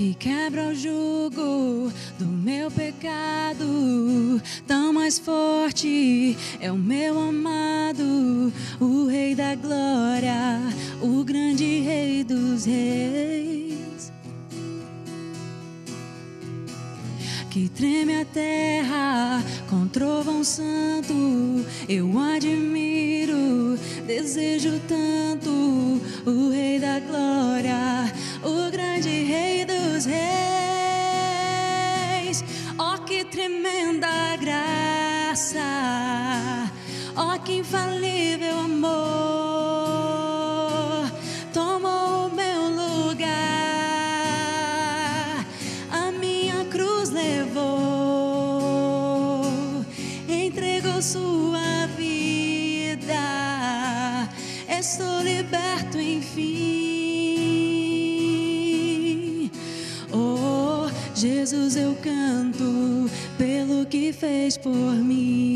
que quebra o jugo do meu pecado. Mais forte. É o meu amado, o Rei da Glória, o grande Rei dos Reis. Que treme a terra com trovão santo, eu admiro, desejo tanto infalível amor, tomou o meu lugar, a minha cruz levou, entregou sua vida, estou liberto enfim. Jesus eu canto pelo que fez por mim.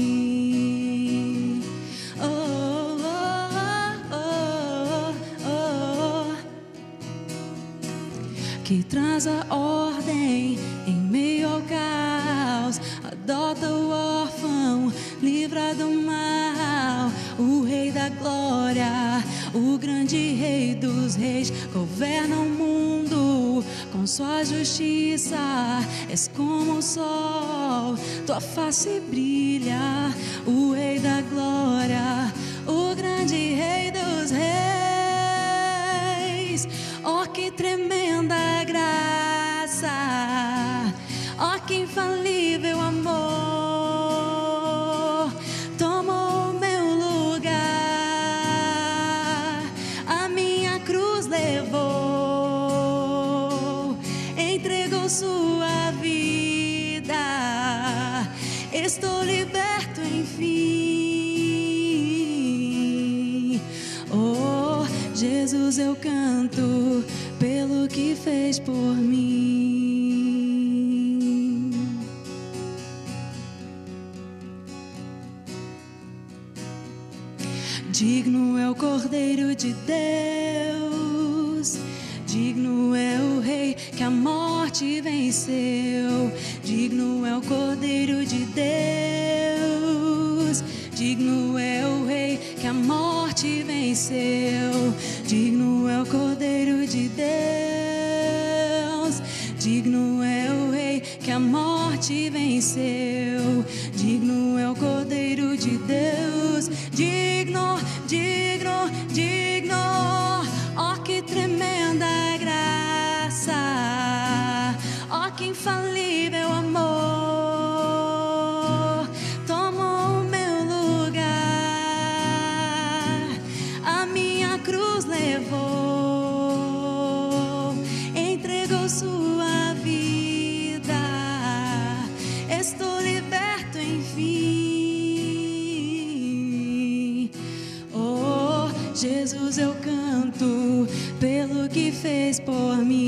Traz a ordem em meio ao caos, adota o órfão, livra do mal, o Rei da Glória, o grande Rei dos Reis, governa o mundo com sua justiça, és como o sol, tua face brilha, o Rei da glória, o grande Rei fez por mim. Digno é o Cordeiro de Deus. Digno é o Rei que a morte venceu. Digno é o Cordeiro de Deus. Digno é o Rei que a morte venceu. Digno é o Cordeiro de Deus. Morte venceu. Digno é o Cordeiro de Deus. Digno, fez por mim.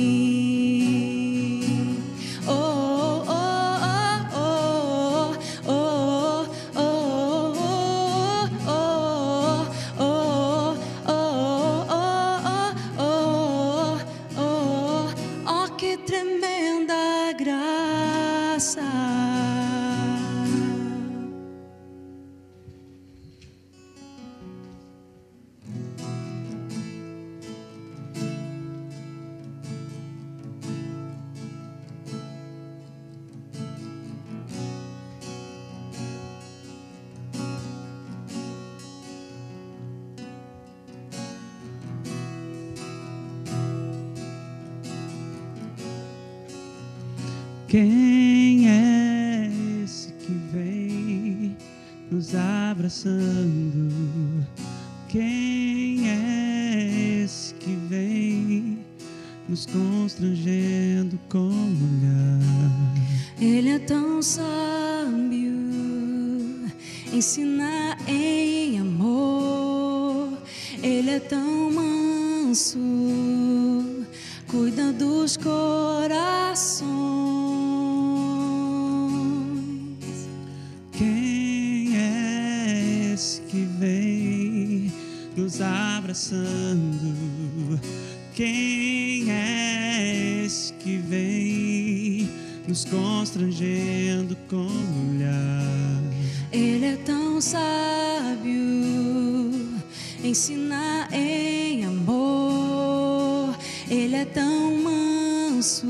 Ensina em amor. Ele é tão manso,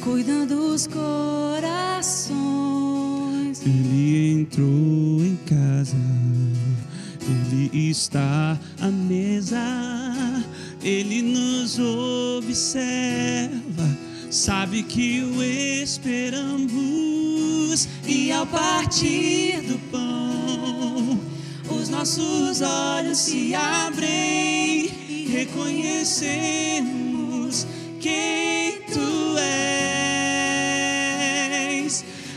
cuida dos corações. Ele entrou em casa, ele está à mesa, ele nos observa, sabe que o esperamos, e ao partir nossos olhos se abrem e reconhecemos quem tu és.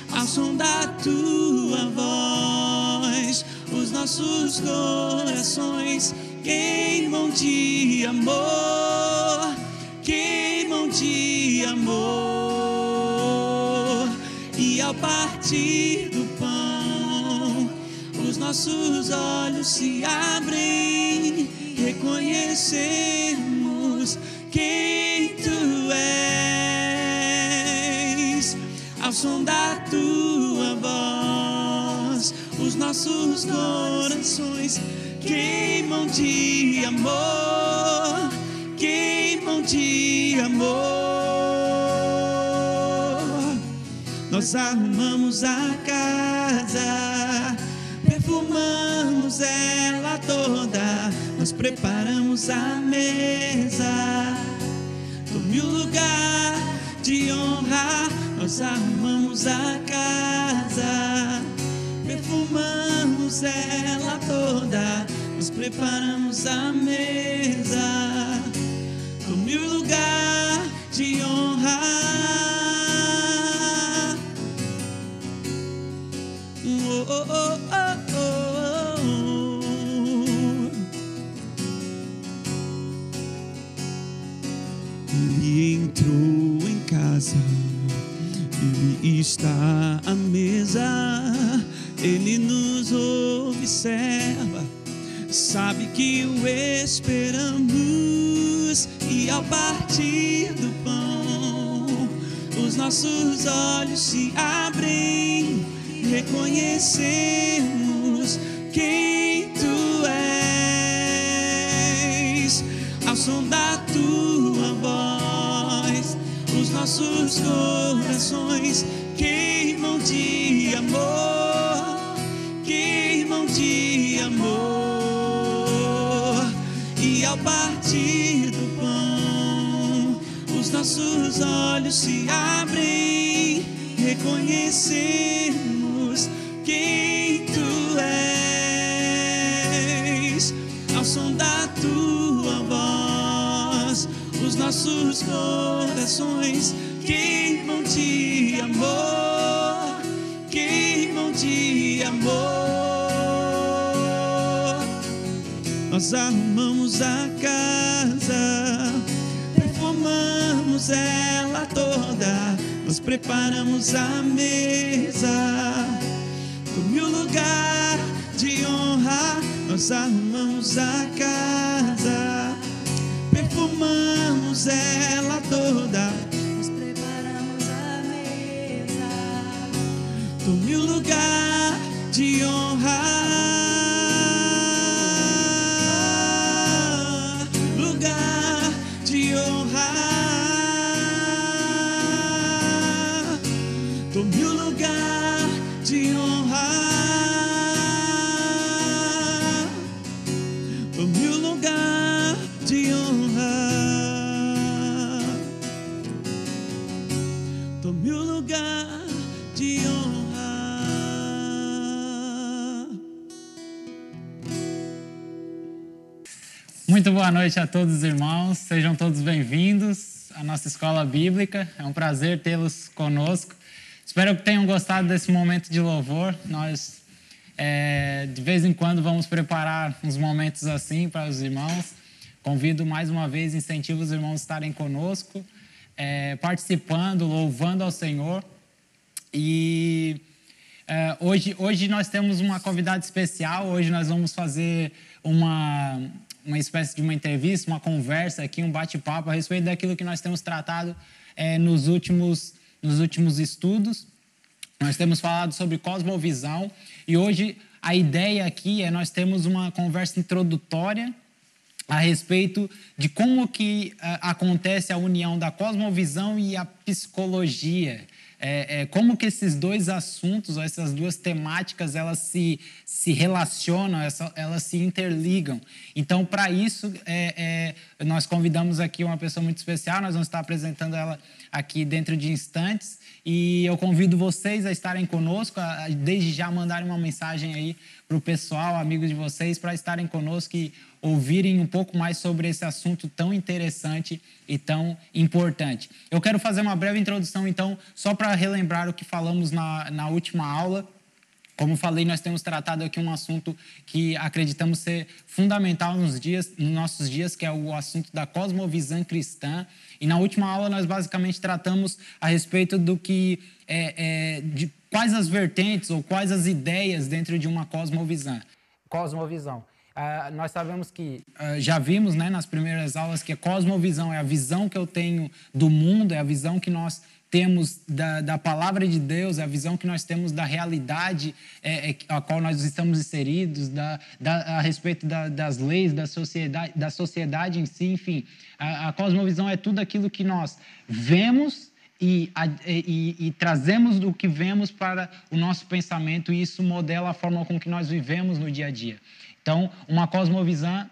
Ao som da tua voz, os nossos corações queimam de amor, queimam de amor. E ao partir nossos olhos se abrem, reconhecemos quem tu és. Ao som da tua voz, os nossos corações queimam de amor, queimam de amor. Nós arrumamos a casa, perfumamos ela toda, nós preparamos a mesa. Tome o lugar de honra, nós arrumamos a casa, perfumamos ela toda, nós preparamos a mesa. Preparamos a mesa. Tome o lugar de honra, nós arrumamos a casa, perfumamos ela toda, Nós preparamos a mesa. tome o lugar de honra, boa noite a todos os irmãos, sejam todos bem-vindos à nossa escola bíblica. É um prazer tê-los conosco. Espero que tenham gostado desse momento de louvor. Nós É, de vez em quando vamos preparar uns momentos assim para os irmãos. Convido mais uma vez, incentivo os irmãos a estarem conosco, é, participando, louvando ao Senhor. E é, hoje, hoje nós temos uma convidada especial. Hoje nós vamos fazer uma, uma espécie de uma entrevista, uma conversa aqui, um bate-papo a respeito daquilo que nós temos tratado é, nos, últimos, nos últimos estudos. Nós temos falado sobre cosmovisão e hoje a ideia aqui é nós temos uma conversa introdutória a respeito de como que uh, acontece a união da cosmovisão e a psicologia. É, é, como que esses dois assuntos, essas duas temáticas, elas se, se relacionam, elas se interligam. Então, para isso, é, é, nós convidamos aqui uma pessoa muito especial, nós vamos estar apresentando ela aqui dentro de instantes. E eu convido vocês a estarem conosco, a, desde já mandarem uma mensagem aí para o pessoal, amigos de vocês, para estarem conosco e ouvirem um pouco mais sobre esse assunto tão interessante e tão importante. Eu quero fazer uma breve introdução, então, só para relembrar o que falamos na, na última aula. Como falei, nós temos tratado aqui um assunto que acreditamos ser fundamental nos, dias, nos nossos dias, que é o assunto da cosmovisão cristã. E na última aula nós basicamente tratamos a respeito do que é, é, de quais as vertentes ou quais as ideias dentro de uma cosmovisão. Cosmovisão. Uh, nós sabemos que uh, já vimos né, nas primeiras aulas que a cosmovisão é a visão que eu tenho do mundo, é a visão que nós temos da, da palavra de Deus, a visão que nós temos da realidade é, é, a qual nós estamos inseridos, da, da, a respeito da, das leis da sociedade, da sociedade em si, enfim. A, a cosmovisão é tudo aquilo que nós vemos e, e, e, trazemos do que vemos para o nosso pensamento e isso modela a forma com que nós vivemos no dia a dia. Então, uma cosmovisão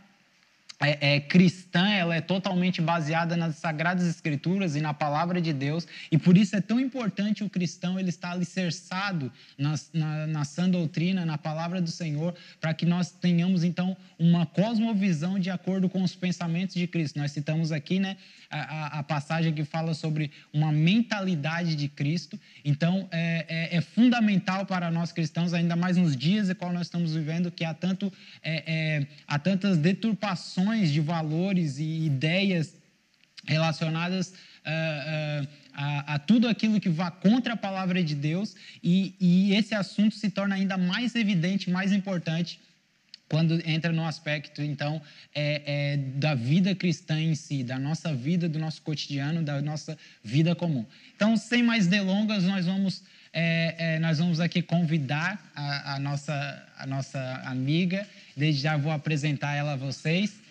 é, é, cristã, ela é totalmente baseada nas sagradas escrituras e na palavra de Deus, e por isso é tão importante o cristão ele estar alicerçado na, na, na sã doutrina, na palavra do Senhor, para que nós tenhamos então uma cosmovisão de acordo com os pensamentos de Cristo. Nós citamos aqui, né, a, a, passagem que fala sobre uma mentalidade de Cristo. Então, é, é, é, fundamental para nós cristãos, ainda mais nos dias em qual nós estamos vivendo, que há, tanto, é, é, há tantas deturpações de valores e ideias relacionadas uh, uh, a, a, tudo aquilo que vá contra a palavra de Deus, e, e esse assunto se torna ainda mais evidente, mais importante quando entra no aspecto, então, é, é, da vida cristã em si, da nossa vida, do nosso cotidiano, da nossa vida comum. Então, sem mais delongas, nós vamos, é, nós vamos aqui convidar a, a, nossa, a nossa amiga. Desde já vou apresentar ela a vocês.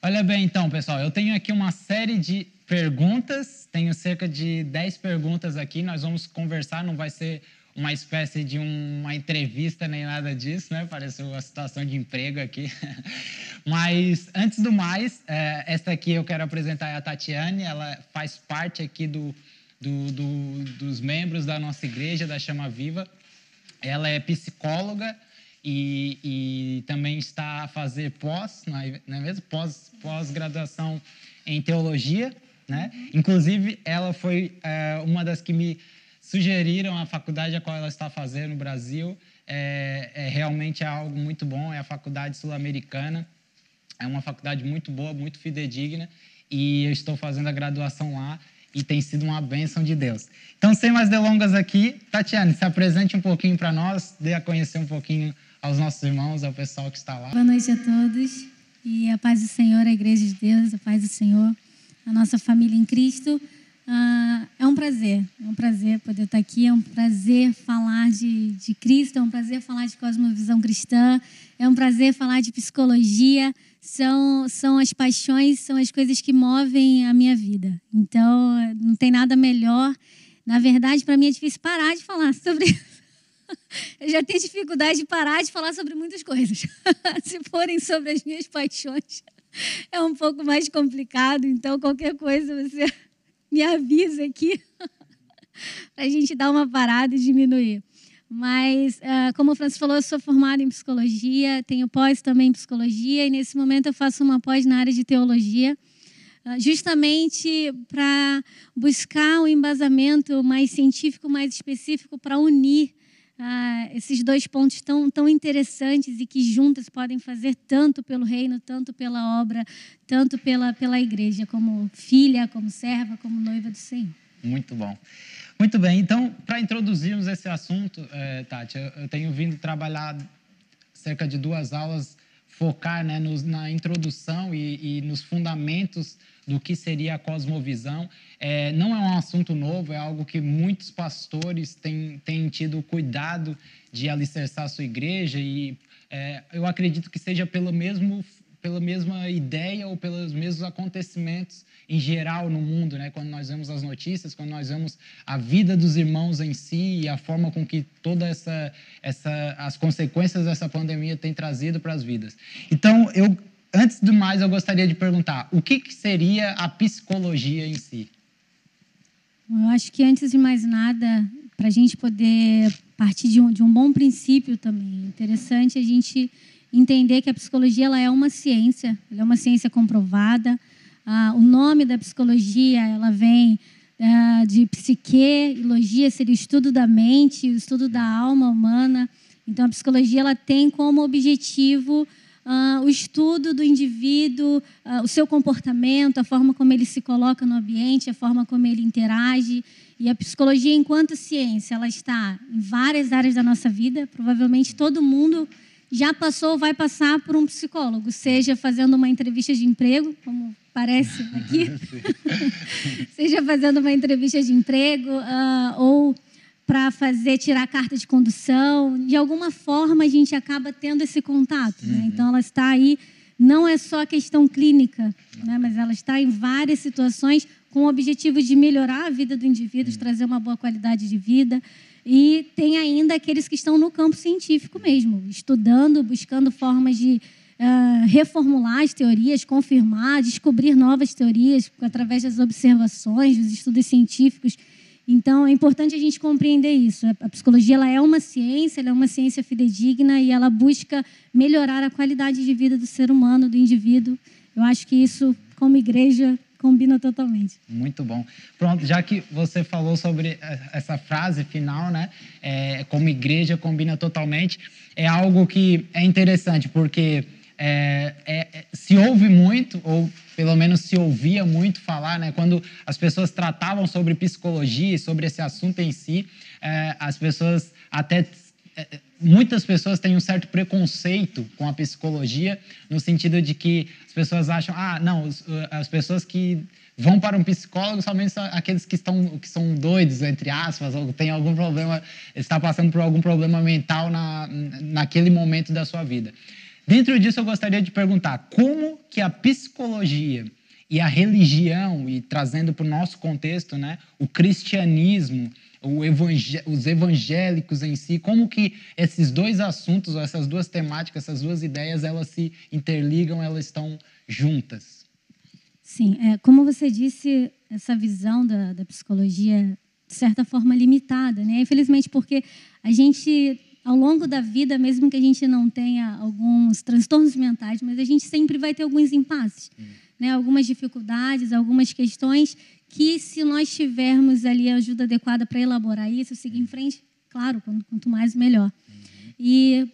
Olha bem, então, pessoal, eu tenho aqui uma série de perguntas, tenho cerca de 10 perguntas aqui, nós vamos conversar, não vai ser uma espécie de uma entrevista nem nada disso, né? Pareceu uma situação de emprego aqui. Mas, antes do mais, é, esta aqui eu quero apresentar a Tatiane, ela faz parte aqui do, do, do, dos membros da nossa igreja, da Chama Viva. Ela é psicóloga e, e também está a fazer pós, não é, mesmo? Pós, pós-graduação em teologia, né? Inclusive, ela foi é, uma das que me sugeriram a faculdade a qual ela está fazendo no Brasil. É, é realmente é algo muito bom, é a Faculdade Sul-Americana. É uma faculdade muito boa, muito fidedigna, e eu estou fazendo a graduação lá e tem sido uma bênção de Deus. Então, sem mais delongas aqui, Tatiane, se apresente um pouquinho para nós, dê a conhecer um pouquinho aos nossos irmãos, ao pessoal que está lá. Boa noite a todos e a paz do Senhor, a Igreja de Deus, a paz do Senhor, a nossa família em Cristo. Ah, é um prazer, é um prazer poder estar aqui, é um prazer falar de, de Cristo, é um prazer falar de cosmovisão cristã, é um prazer falar de psicologia, são, são as paixões, são as coisas que movem a minha vida. Então, não tem nada melhor. Na verdade, para mim é difícil parar de falar sobre. Eu já tenho dificuldade de parar de falar sobre muitas coisas. Se forem sobre as minhas paixões, é um pouco mais complicado. Então, qualquer coisa você me avisa aqui para a gente dar uma parada e diminuir. Mas, uh, como o Francisco falou, eu sou formada em psicologia, tenho pós também em psicologia e nesse momento eu faço uma pós na área de teologia, uh, justamente para buscar um embasamento mais científico, mais específico para unir ah, esses dois pontos tão, tão interessantes e que juntas podem fazer tanto pelo reino, tanto pela obra, tanto pela, pela igreja, como filha, como serva, como noiva do Senhor. Muito bom. Muito bem, então, para introduzirmos esse assunto, é, Tati, eu tenho vindo trabalhar cerca de duas aulas, focar né, nos, na introdução e, e, nos fundamentos do que seria a cosmovisão. É, não é um assunto novo, é algo que muitos pastores têm, têm tido cuidado de alicerçar a sua igreja e é, eu acredito que seja pelo mesmo pela mesma ideia ou pelos mesmos acontecimentos em geral no mundo, né? Quando nós vemos as notícias, quando nós vemos a vida dos irmãos em si e a forma com que toda essa, essa as consequências dessa pandemia tem trazido para as vidas. Então, eu antes de mais, eu gostaria de perguntar: o que, que seria a psicologia em si? Eu acho que antes de mais nada, para a gente poder partir de um, de um bom princípio também, interessante a gente entender que a psicologia ela é uma ciência, ela é uma ciência comprovada. Ah, o nome da psicologia ela vem ah, de psique, logia seria o estudo da mente, o estudo da alma humana. Então a psicologia ela tem como objetivo ah, o estudo do indivíduo, ah, o seu comportamento, a forma como ele se coloca no ambiente, a forma como ele interage. E a psicologia, enquanto ciência, ela está em várias áreas da nossa vida. Provavelmente todo mundo já passou ou vai passar por um psicólogo, seja fazendo uma entrevista de emprego, como parece aqui, seja fazendo uma entrevista de emprego, uh, ou para fazer tirar carta de condução. De alguma forma a gente acaba tendo esse contato. Né? Uhum. Então ela está aí, não é só a questão clínica, né? mas ela está em várias situações com o objetivo de melhorar a vida do indivíduo, de uhum. trazer uma boa qualidade de vida. E tem ainda aqueles que estão no campo científico mesmo, estudando, buscando formas de uh, reformular as teorias, confirmar, descobrir novas teorias através das observações, dos estudos científicos. Então, é importante a gente compreender isso. A psicologia ela é uma ciência, ela é uma ciência fidedigna e ela busca melhorar a qualidade de vida do ser humano, do indivíduo. Eu acho que isso, como igreja, Combina totalmente. Muito bom. Pronto, já que você falou sobre essa frase final, né? É, como igreja combina totalmente, é algo que é interessante, porque é, é, é, se ouve muito, ou pelo menos se ouvia muito falar, né? Quando as pessoas tratavam sobre psicologia, sobre esse assunto em si, é, as pessoas até é, muitas pessoas têm um certo preconceito com a psicologia, no sentido de que as pessoas acham, ah, não, as pessoas que vão para um psicólogo somente são aqueles que estão que são doidos entre aspas ou têm algum problema está passando por algum problema mental na, naquele momento da sua vida. Dentro disso eu gostaria de perguntar como que a psicologia e a religião e trazendo para o nosso contexto né o cristianismo os evangélicos em si, como que esses dois assuntos, essas duas temáticas, essas duas ideias, elas se interligam, elas estão juntas? Sim, é, como você disse, essa visão da, da psicologia, de certa forma, limitada, né? Infelizmente, porque a gente, ao longo da vida, mesmo que a gente não tenha alguns transtornos mentais, mas a gente sempre vai ter alguns impasses, hum. né? algumas dificuldades, algumas questões que se nós tivermos ali a ajuda adequada para elaborar isso, seguir em frente, claro, quanto mais melhor. E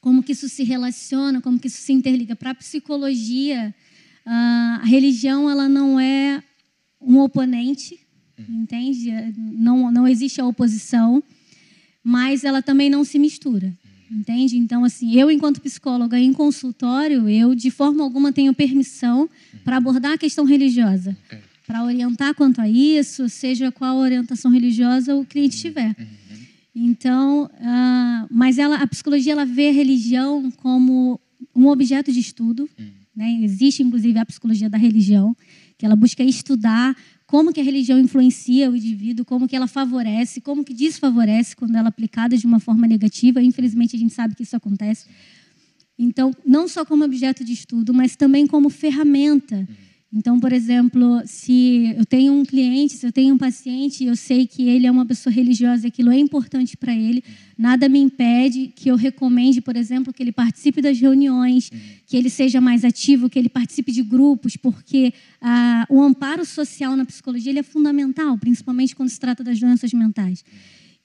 como que isso se relaciona, como que isso se interliga para a psicologia, a religião ela não é um oponente, entende? Não não existe a oposição, mas ela também não se mistura. Entende? Então, assim, eu, enquanto psicóloga em consultório, eu, de forma alguma, tenho permissão para abordar a questão religiosa. Okay para orientar quanto a isso, seja qual orientação religiosa o cliente tiver. Então, uh, mas ela, a psicologia ela vê a religião como um objeto de estudo. Né? Existe, inclusive, a psicologia da religião, que ela busca estudar como que a religião influencia o indivíduo, como que ela favorece, como que desfavorece quando ela é aplicada de uma forma negativa. Infelizmente, a gente sabe que isso acontece. Então, não só como objeto de estudo, mas também como ferramenta então, por exemplo, se eu tenho um cliente, se eu tenho um paciente, eu sei que ele é uma pessoa religiosa, aquilo é importante para ele, nada me impede que eu recomende, por exemplo, que ele participe das reuniões, que ele seja mais ativo, que ele participe de grupos, porque ah, o amparo social na psicologia é fundamental, principalmente quando se trata das doenças mentais.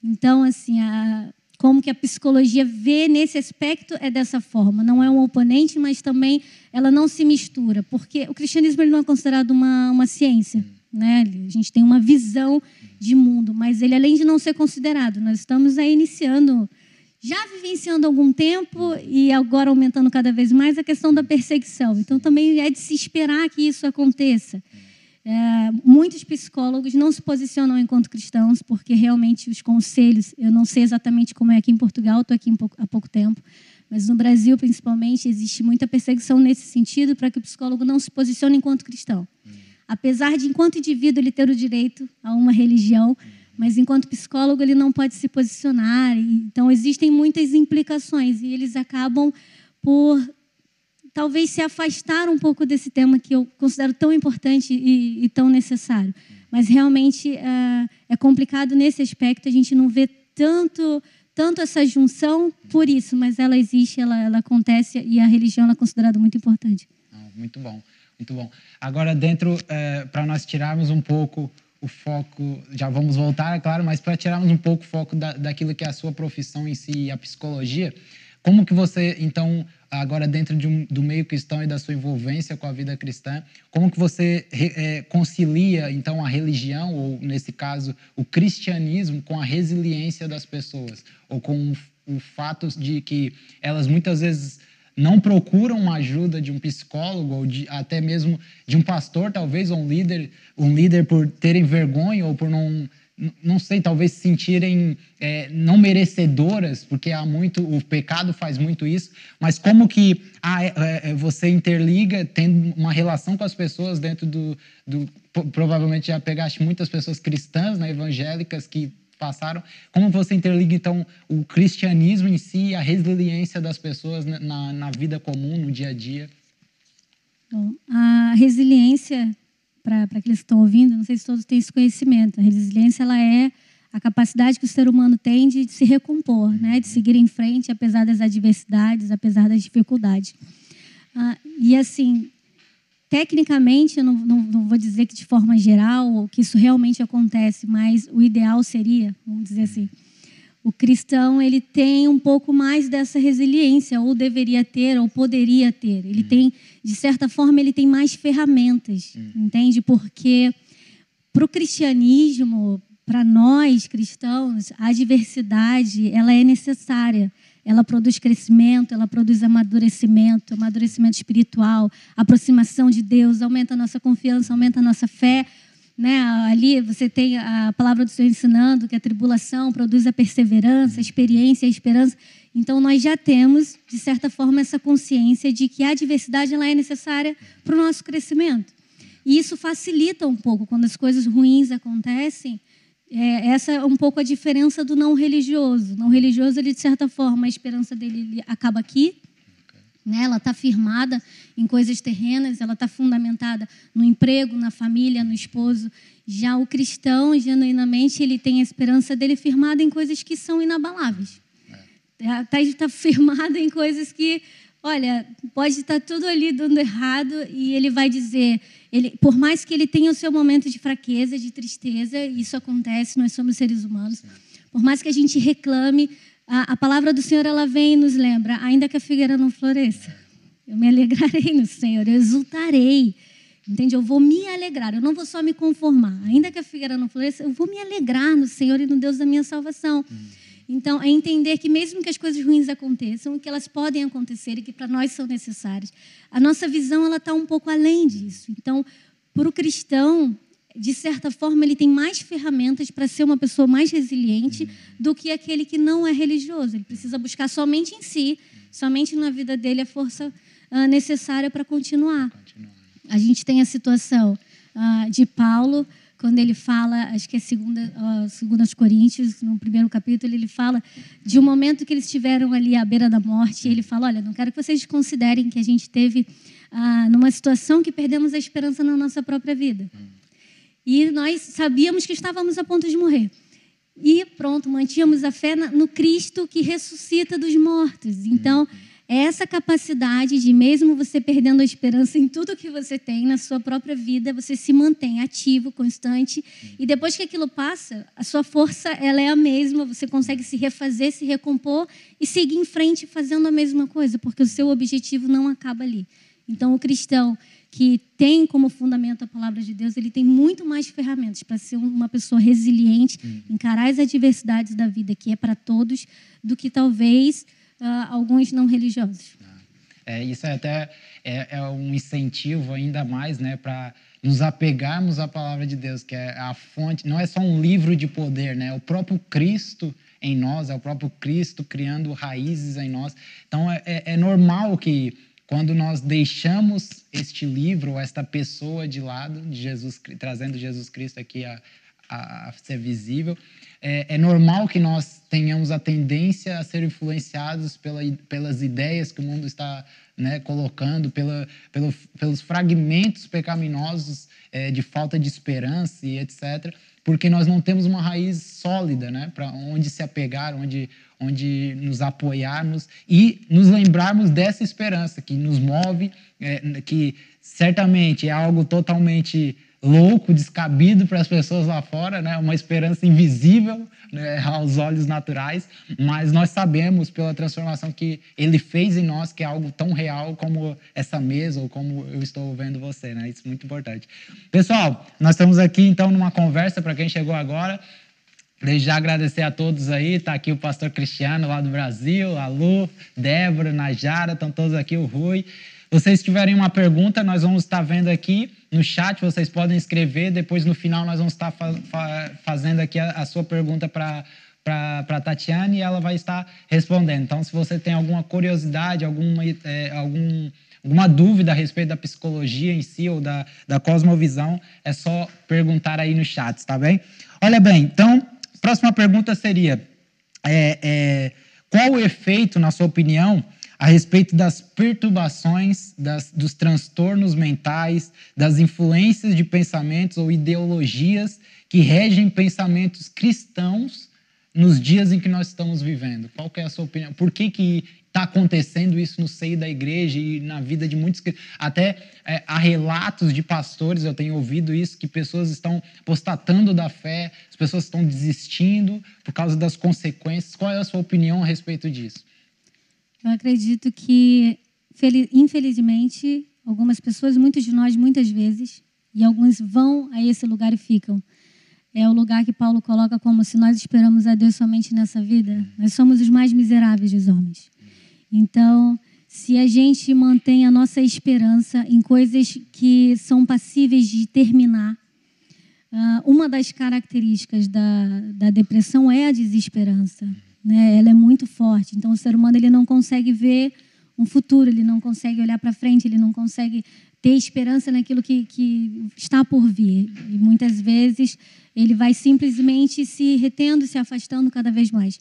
Então, assim, a, como que a psicologia vê nesse aspecto é dessa forma. Não é um oponente, mas também ela não se mistura, porque o cristianismo ele não é considerado uma, uma ciência. Né? A gente tem uma visão de mundo, mas ele, além de não ser considerado, nós estamos aí iniciando, já vivenciando algum tempo e agora aumentando cada vez mais a questão da perseguição. Então, também é de se esperar que isso aconteça. É, muitos psicólogos não se posicionam enquanto cristãos, porque realmente os conselhos, eu não sei exatamente como é aqui em Portugal, estou aqui há pouco tempo, mas no Brasil, principalmente, existe muita perseguição nesse sentido para que o psicólogo não se posicione enquanto cristão. Apesar de, enquanto indivíduo, ele ter o direito a uma religião, mas enquanto psicólogo ele não pode se posicionar. Então, existem muitas implicações e eles acabam por talvez se afastar um pouco desse tema que eu considero tão importante e, e tão necessário. Mas realmente é, é complicado nesse aspecto, a gente não vê tanto tanto essa junção por isso, mas ela existe, ela, ela acontece e a religião é considerada muito importante. muito bom, muito bom. Agora, dentro, é, para nós tirarmos um pouco o foco, já vamos voltar, é claro, mas para tirarmos um pouco o foco da, daquilo que é a sua profissão em si, a psicologia, como que você, então, agora dentro de um, do meio cristão e da sua envolvência com a vida cristã, como que você é, concilia, então, a religião, ou nesse caso, o cristianismo, com a resiliência das pessoas? Ou com o, o fato de que elas muitas vezes não procuram uma ajuda de um psicólogo ou de, até mesmo de um pastor, talvez, ou um líder, um líder por terem vergonha ou por não não sei, talvez se sentirem é, não merecedoras, porque há muito, o pecado faz muito isso, mas como que ah, é, é, você interliga, tendo uma relação com as pessoas dentro do, do, provavelmente já pegaste muitas pessoas cristãs, né, evangélicas que passaram, como você interliga então o cristianismo em si e a resiliência das pessoas na, na vida comum, no dia a dia? Bom, a resiliência para aqueles que estão ouvindo, não sei se todos têm esse conhecimento. A resiliência ela é a capacidade que o ser humano tem de se recompor, né? de seguir em frente apesar das adversidades, apesar das dificuldades. Ah, e assim, tecnicamente, eu não, não, não, vou dizer que de forma geral que isso realmente acontece, mas o ideal seria, vamos dizer assim, o cristão ele tem um pouco mais dessa resiliência, ou deveria ter, ou poderia ter. Ele uhum. tem, de certa forma, ele tem mais ferramentas, uhum. entende? Porque para o cristianismo, para nós cristãos, a diversidade ela é necessária. Ela produz crescimento, ela produz amadurecimento, amadurecimento espiritual, aproximação de Deus, aumenta a nossa confiança, aumenta a nossa fé, né? Ali você tem a palavra do Senhor ensinando que a tribulação produz a perseverança, a experiência, a esperança. Então nós já temos, de certa forma, essa consciência de que a diversidade ela é necessária para o nosso crescimento. E isso facilita um pouco quando as coisas ruins acontecem. É, essa é um pouco a diferença do não religioso. O não religioso, ele de certa forma, a esperança dele acaba aqui, né? Ela está firmada em coisas terrenas, ela está fundamentada no emprego, na família, no esposo. Já o cristão, genuinamente, ele tem a esperança dele firmada em coisas que são inabaláveis. Está é. tá firmada em coisas que, olha, pode estar tá tudo ali dando errado e ele vai dizer, ele, por mais que ele tenha o seu momento de fraqueza, de tristeza, isso acontece, nós somos seres humanos. Por mais que a gente reclame, a, a palavra do Senhor ela vem e nos lembra, ainda que a figueira não floresça, eu me alegrarei no Senhor, eu exultarei. Entende? Eu vou me alegrar, eu não vou só me conformar. Ainda que a figueira não floresça, eu vou me alegrar no Senhor e no Deus da minha salvação. Então, é entender que mesmo que as coisas ruins aconteçam, que elas podem acontecer e que para nós são necessárias, a nossa visão ela está um pouco além disso. Então, para o cristão, de certa forma, ele tem mais ferramentas para ser uma pessoa mais resiliente do que aquele que não é religioso. Ele precisa buscar somente em si, somente na vida dele, a força uh, necessária para continuar. A gente tem a situação uh, de Paulo, quando ele fala, acho que é segunda, uh, segunda aos Coríntios, no primeiro capítulo, ele fala de um momento que eles estiveram ali à beira da morte, e ele fala, olha, não quero que vocês considerem que a gente teve uh, numa situação que perdemos a esperança na nossa própria vida. E nós sabíamos que estávamos a ponto de morrer. E pronto, mantínhamos a fé no Cristo que ressuscita dos mortos. Então, é essa capacidade de, mesmo você perdendo a esperança em tudo que você tem na sua própria vida, você se mantém ativo, constante, e depois que aquilo passa, a sua força ela é a mesma, você consegue se refazer, se recompor e seguir em frente fazendo a mesma coisa, porque o seu objetivo não acaba ali. Então, o cristão que tem como fundamento a palavra de Deus, ele tem muito mais ferramentas para ser uma pessoa resiliente, uhum. encarar as adversidades da vida, que é para todos, do que talvez uh, alguns não religiosos. É, isso é até é, é um incentivo ainda mais né, para nos apegarmos à palavra de Deus, que é a fonte, não é só um livro de poder, né? é o próprio Cristo em nós, é o próprio Cristo criando raízes em nós. Então é, é, é normal que quando nós deixamos este livro ou esta pessoa de lado, de Jesus, trazendo Jesus Cristo aqui a, a, a ser visível, é, é, normal que nós tenhamos a tendência a ser influenciados pela, pelas ideias que o mundo está né, colocando, pela, pelo, pelos fragmentos pecaminosos é, de falta de esperança e etc porque nós não temos uma raiz sólida, né, para onde se apegar, onde, onde nos apoiarmos e nos lembrarmos dessa esperança que nos move, é, que certamente é algo totalmente louco, descabido para as pessoas lá fora, né? uma esperança invisível né? aos olhos naturais, mas nós sabemos pela transformação que ele fez em nós, que é algo tão real como essa mesa ou como eu estou vendo você. Né? Isso é muito importante. Pessoal, nós estamos aqui então numa conversa para quem chegou agora. Desde já agradecer a todos aí, está aqui o pastor Cristiano lá do Brasil, a Lu, Débora, Najara, estão todos aqui, o Rui vocês tiverem uma pergunta, nós vamos estar vendo aqui no chat, vocês podem escrever, depois no final nós vamos estar fa fa fazendo aqui a, a sua pergunta para para Tatiane e ela vai estar respondendo. Então, se você tem alguma curiosidade, alguma, é, algum, alguma dúvida a respeito da psicologia em si ou da, da cosmovisão, é só perguntar aí no chat, tá bem? Olha bem, então, próxima pergunta seria: é, é, qual o efeito, na sua opinião, a respeito das perturbações, das, dos transtornos mentais, das influências de pensamentos ou ideologias que regem pensamentos cristãos nos dias em que nós estamos vivendo. Qual é a sua opinião? Por que que está acontecendo isso no seio da igreja e na vida de muitos até é, há relatos de pastores eu tenho ouvido isso que pessoas estão postatando da fé as pessoas estão desistindo por causa das consequências qual é a sua opinião a respeito disso eu acredito que, infelizmente, algumas pessoas, muitos de nós, muitas vezes, e alguns vão a esse lugar e ficam. É o lugar que Paulo coloca como se nós esperamos a Deus somente nessa vida, nós somos os mais miseráveis dos homens. Então, se a gente mantém a nossa esperança em coisas que são passíveis de terminar, ah, uma das características da, da depressão é a desesperança né? Ela é muito forte. Então o ser humano ele não consegue ver um futuro, ele não consegue olhar para frente, ele não consegue ter esperança naquilo que, que está por vir. E muitas vezes ele vai simplesmente se retendo, se afastando cada vez mais.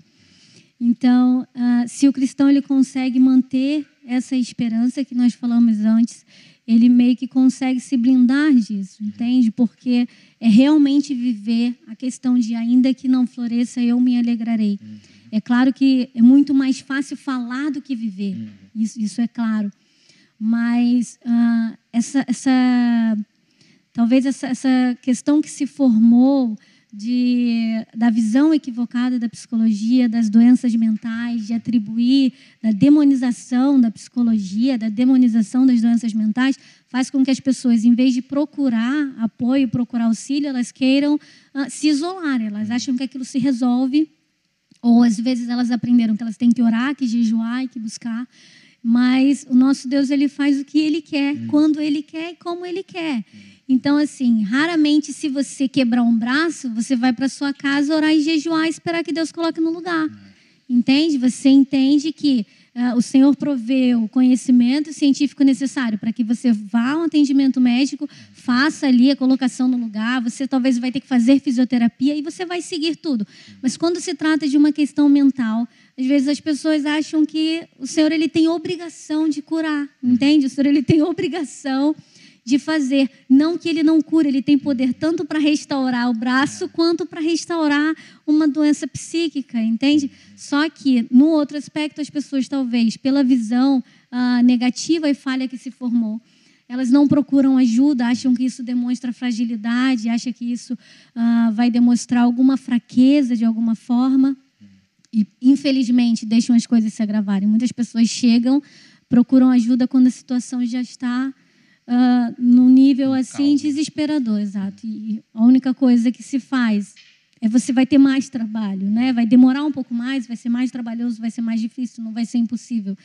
Então, uh, se o cristão ele consegue manter essa esperança que nós falamos antes, ele meio que consegue se blindar disso, entende? Porque é realmente viver a questão de ainda que não floresça, eu me alegrarei. É claro que é muito mais fácil falar do que viver, uhum. isso, isso é claro. Mas uh, essa, essa, talvez essa, essa questão que se formou de, da visão equivocada da psicologia, das doenças mentais, de atribuir da demonização da psicologia, da demonização das doenças mentais, faz com que as pessoas, em vez de procurar apoio, procurar auxílio, elas queiram uh, se isolar. Elas acham que aquilo se resolve ou às vezes elas aprenderam que elas têm que orar, que jejuar e que buscar. Mas o nosso Deus ele faz o que ele quer, hum. quando ele quer e como ele quer. Então, assim, raramente se você quebrar um braço, você vai para sua casa orar e jejuar e esperar que Deus coloque no lugar. Entende? Você entende que uh, o Senhor provê o conhecimento científico necessário para que você vá a um atendimento médico, faça ali a colocação no lugar, você talvez vai ter que fazer fisioterapia e você vai seguir tudo. Mas quando se trata de uma questão mental, às vezes as pessoas acham que o Senhor ele tem obrigação de curar, entende? O Senhor ele tem obrigação de fazer. Não que ele não cure, ele tem poder tanto para restaurar o braço quanto para restaurar uma doença psíquica, entende? Só que, no outro aspecto, as pessoas, talvez, pela visão ah, negativa e falha que se formou, elas não procuram ajuda, acham que isso demonstra fragilidade, acham que isso ah, vai demonstrar alguma fraqueza de alguma forma. E, infelizmente, deixam as coisas se agravarem. Muitas pessoas chegam, procuram ajuda quando a situação já está uh, num nível assim desesperador, exato. E a única coisa que se faz é você vai ter mais trabalho, né? Vai demorar um pouco mais, vai ser mais trabalhoso, vai ser mais difícil, não vai ser impossível.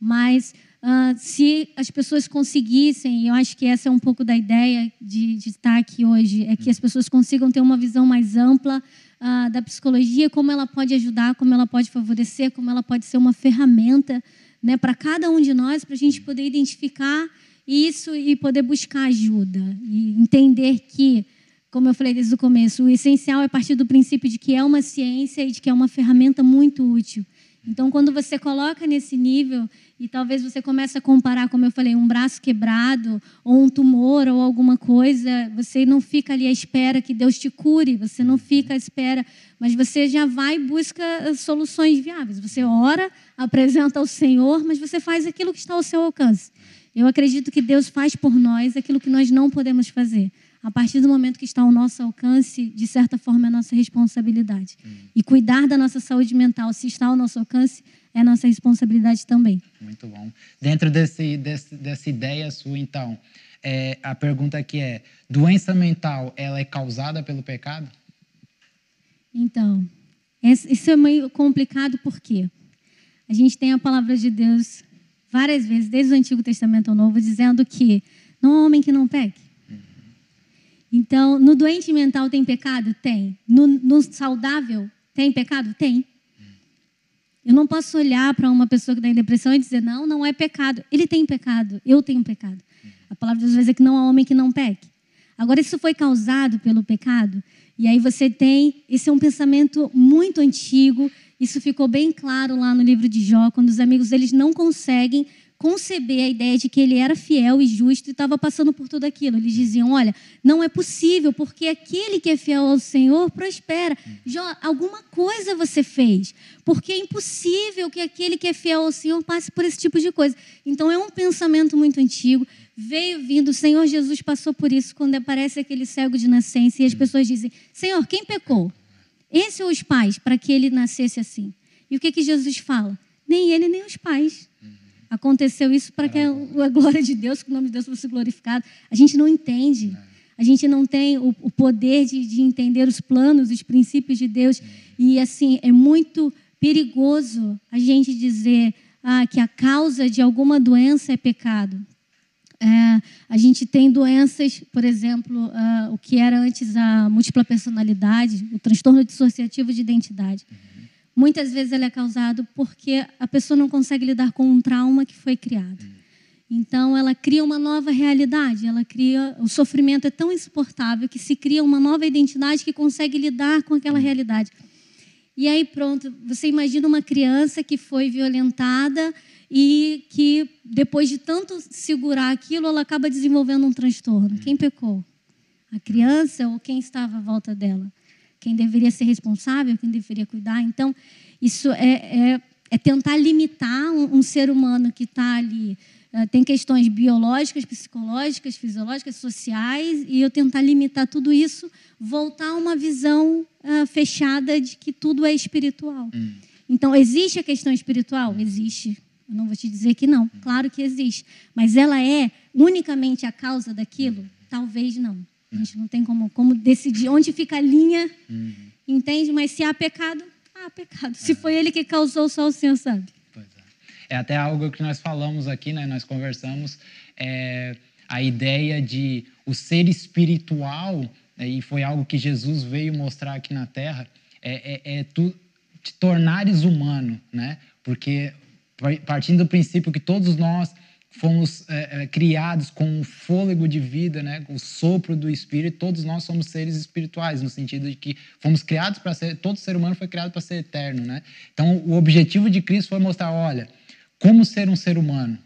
Mas uh, se as pessoas conseguissem, e eu acho que essa é um pouco da ideia de, de estar aqui hoje, é que as pessoas consigam ter uma visão mais ampla uh, da psicologia, como ela pode ajudar, como ela pode favorecer, como ela pode ser uma ferramenta né, para cada um de nós, para a gente poder identificar isso e poder buscar ajuda e entender que, como eu falei desde o começo, o essencial é partir do princípio de que é uma ciência e de que é uma ferramenta muito útil. Então, quando você coloca nesse nível e talvez você comece a comparar, como eu falei, um braço quebrado ou um tumor ou alguma coisa, você não fica ali à espera que Deus te cure, você não fica à espera, mas você já vai e busca soluções viáveis. Você ora, apresenta ao Senhor, mas você faz aquilo que está ao seu alcance. Eu acredito que Deus faz por nós aquilo que nós não podemos fazer. A partir do momento que está ao nosso alcance, de certa forma, é nossa responsabilidade. Hum. E cuidar da nossa saúde mental, se está ao nosso alcance, é nossa responsabilidade também. Muito bom. Dentro desse, desse dessa ideia sua, então, é, a pergunta aqui é: doença mental, ela é causada pelo pecado? Então, isso é meio complicado porque a gente tem a palavra de Deus várias vezes, desde o Antigo Testamento ao Novo, dizendo que não há homem que não pegue. Então, no doente mental tem pecado? Tem. No, no saudável tem pecado? Tem. Eu não posso olhar para uma pessoa que está em depressão e dizer, não, não é pecado. Ele tem pecado, eu tenho pecado. A palavra de Deus vai dizer que não há homem que não peque. Agora, isso foi causado pelo pecado, e aí você tem, esse é um pensamento muito antigo, isso ficou bem claro lá no livro de Jó, quando os amigos deles não conseguem conceber a ideia de que ele era fiel e justo e estava passando por tudo aquilo. Eles diziam: Olha, não é possível, porque aquele que é fiel ao Senhor prospera. Jó, alguma coisa você fez, porque é impossível que aquele que é fiel ao Senhor passe por esse tipo de coisa. Então é um pensamento muito antigo. Veio vindo, o Senhor Jesus passou por isso quando aparece aquele cego de nascença e as pessoas dizem: Senhor, quem pecou? Esse ou os pais, para que ele nascesse assim? E o que, que Jesus fala? Nem ele, nem os pais. Aconteceu isso para que a glória de Deus, que o nome de Deus fosse glorificado. A gente não entende. A gente não tem o, o poder de, de, entender os planos, os princípios de Deus. E, assim, é muito perigoso a gente dizer ah, que a causa de alguma doença é pecado. É, a gente tem doenças, por exemplo, ah, o que era antes a múltipla personalidade, o transtorno dissociativo de identidade. Muitas vezes ele é causado porque a pessoa não consegue lidar com um trauma que foi criado. Então ela cria uma nova realidade, ela cria o sofrimento é tão insuportável que se cria uma nova identidade que consegue lidar com aquela realidade. E aí pronto, você imagina uma criança que foi violentada e que depois de tanto segurar aquilo, ela acaba desenvolvendo um transtorno. Quem pecou? A criança ou quem estava à volta dela? quem deveria ser responsável, quem deveria cuidar. Então, isso é, é, é tentar limitar um, um, ser humano que está ali. Uh, tem questões biológicas, psicológicas, fisiológicas, sociais, e eu tentar limitar tudo isso, voltar a uma visão uh, fechada de que tudo é espiritual. Hum. Então, existe a questão espiritual? Existe. Eu não vou te dizer que não. Claro que existe. Mas ela é unicamente a causa daquilo? Talvez não. A gente não tem como, como decidir onde fica a linha, uhum. entende? Mas se há pecado, há pecado. Se é. foi ele que causou, só o Senhor sabe. Pois é. é até algo que nós falamos aqui, né? Nós conversamos, é, a ideia de o ser espiritual, né? e foi algo que Jesus veio mostrar aqui na Terra, é, é, é tu te tornares humano, né? Porque partindo do princípio que todos nós fomos é, é, criados com o fôlego de vida, né, com o sopro do Espírito, todos nós somos seres espirituais, no sentido de que fomos criados para ser, todo ser humano foi criado para ser eterno. Né? Então, o objetivo de Cristo foi mostrar, olha, como ser um ser humano.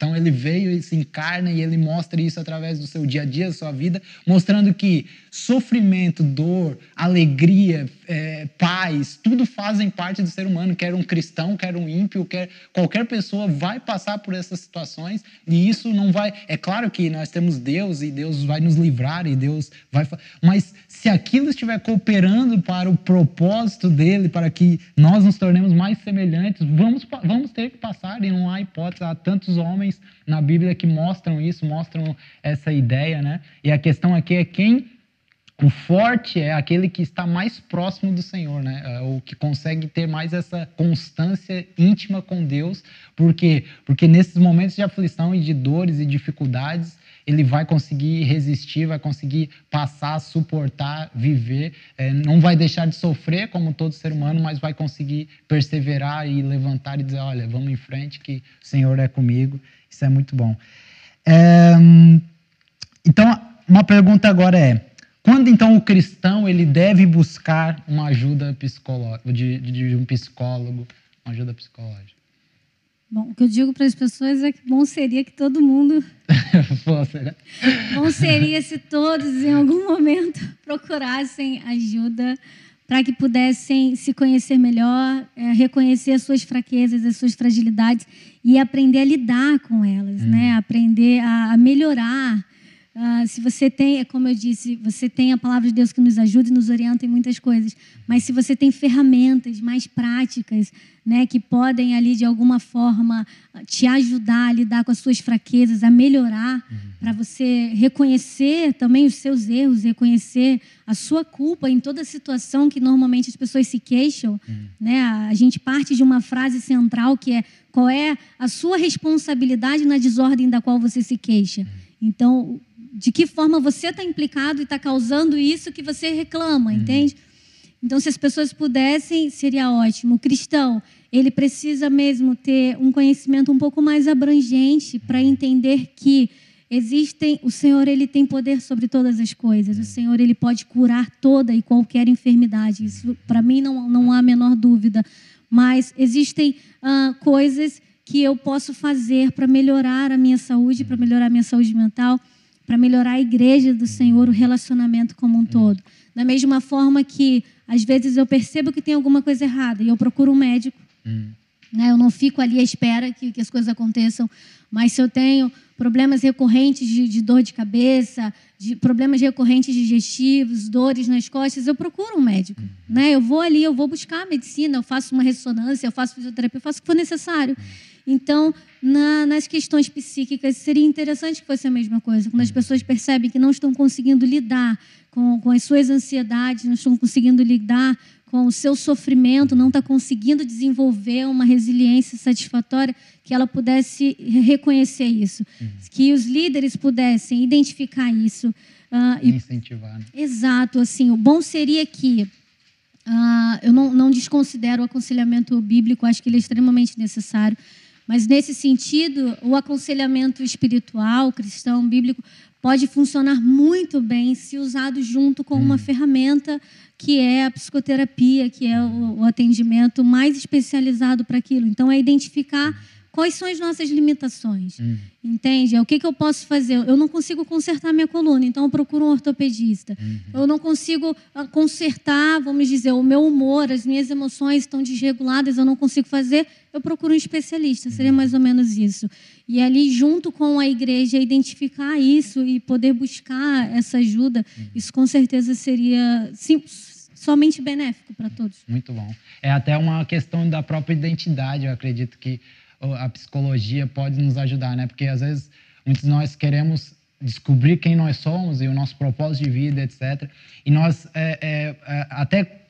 Então ele veio e se encarna e ele mostra isso através do seu dia a dia, da sua vida, mostrando que sofrimento, dor, alegria, é, paz, tudo fazem parte do ser humano. Quer um cristão, quer um ímpio, quer qualquer pessoa vai passar por essas situações e isso não vai. É claro que nós temos Deus e Deus vai nos livrar e Deus vai. Mas se aquilo estiver cooperando para o propósito dele, para que nós nos tornemos mais semelhantes, vamos, vamos ter que passar e não há hipótese. Há tantos homens na Bíblia que mostram isso, mostram essa ideia, né? E a questão aqui é quem o forte é aquele que está mais próximo do Senhor, né? É, o que consegue ter mais essa constância íntima com Deus. Por quê? Porque nesses momentos de aflição e de dores e dificuldades, ele vai conseguir resistir, vai conseguir passar, suportar, viver. É, não vai deixar de sofrer como todo ser humano, mas vai conseguir perseverar e levantar e dizer: olha, vamos em frente, que o Senhor é comigo. Isso é muito bom. É, então, uma pergunta agora é: quando então o cristão ele deve buscar uma ajuda psicológica, de, de, um psicólogo, uma ajuda psicológica? Bom, o que eu digo para as pessoas é que bom seria que todo mundo. bom seria se todos, em algum momento, procurassem ajuda para que pudessem se conhecer melhor, é, reconhecer as suas fraquezas, as suas fragilidades e aprender a lidar com elas, hum. né? Aprender a, a melhorar. Uh, se você tem, é como eu disse, você tem a palavra de Deus que nos ajuda e nos orienta em muitas coisas, mas se você tem ferramentas mais práticas, né, que podem ali de alguma forma te ajudar a lidar com as suas fraquezas, a melhorar, uhum. para você reconhecer também os seus erros, reconhecer a sua culpa em toda situação que normalmente as pessoas se queixam, uhum. né? A gente parte de uma frase central que é qual é a sua responsabilidade na desordem da qual você se queixa. Uhum. Então, de que forma você está implicado e está causando isso que você reclama, uhum. entende? Então, se as pessoas pudessem, seria ótimo. O cristão, ele precisa mesmo ter um conhecimento um pouco mais abrangente para entender que existem, o Senhor ele tem poder sobre todas as coisas. O Senhor ele pode curar toda e qualquer enfermidade. Isso para mim não, não há a menor dúvida. Mas existem ah, coisas que eu posso fazer para melhorar a minha saúde, para melhorar a minha saúde mental para melhorar a igreja do Senhor, o relacionamento como um todo. Da mesma forma que, às vezes, eu percebo que tem alguma coisa errada e eu procuro um médico. Hum. Né? Eu não fico ali à espera que, que, as coisas aconteçam. Mas se eu tenho problemas recorrentes de, de dor de cabeça, de problemas recorrentes digestivos, dores nas costas, eu procuro um médico. Uhum. Né? Eu vou ali, eu vou buscar a medicina, eu faço uma ressonância, eu faço fisioterapia, eu faço o que for necessário. Uhum. Então, na, nas questões psíquicas, seria interessante que fosse a mesma coisa. Quando as pessoas percebem que não estão conseguindo lidar com, com as suas ansiedades, não estão conseguindo lidar com o seu sofrimento, não está conseguindo desenvolver uma resiliência satisfatória, que ela pudesse reconhecer isso. Uhum. Que os líderes pudessem identificar isso. Uh, e incentivar. Né? Exato. Assim, o bom seria que Uh, eu não, não, desconsidero o aconselhamento bíblico, acho que ele é extremamente necessário. Mas, nesse sentido, o aconselhamento espiritual, cristão, bíblico, pode funcionar muito bem se usado junto com uma hum. ferramenta que é a psicoterapia, que é o, o atendimento mais especializado para aquilo. Então, é identificar quais são as nossas limitações. Hum. Entende? É o que, que eu posso fazer? Eu não consigo consertar minha coluna, então eu procuro um ortopedista. Uhum. Eu não consigo ah, consertar, vamos dizer, o meu humor, as minhas emoções estão desreguladas, eu não consigo fazer, eu procuro um especialista. Uhum. Seria mais ou menos isso. E ali, junto com a igreja, identificar isso e poder buscar essa ajuda, uhum. isso com certeza seria sim, somente benéfico para todos. Muito bom. É até uma questão da própria identidade, eu acredito que a psicologia pode nos ajudar, né? Porque às vezes muitos de nós queremos descobrir quem nós somos e o nosso propósito de vida, etc. E nós é, é, é, até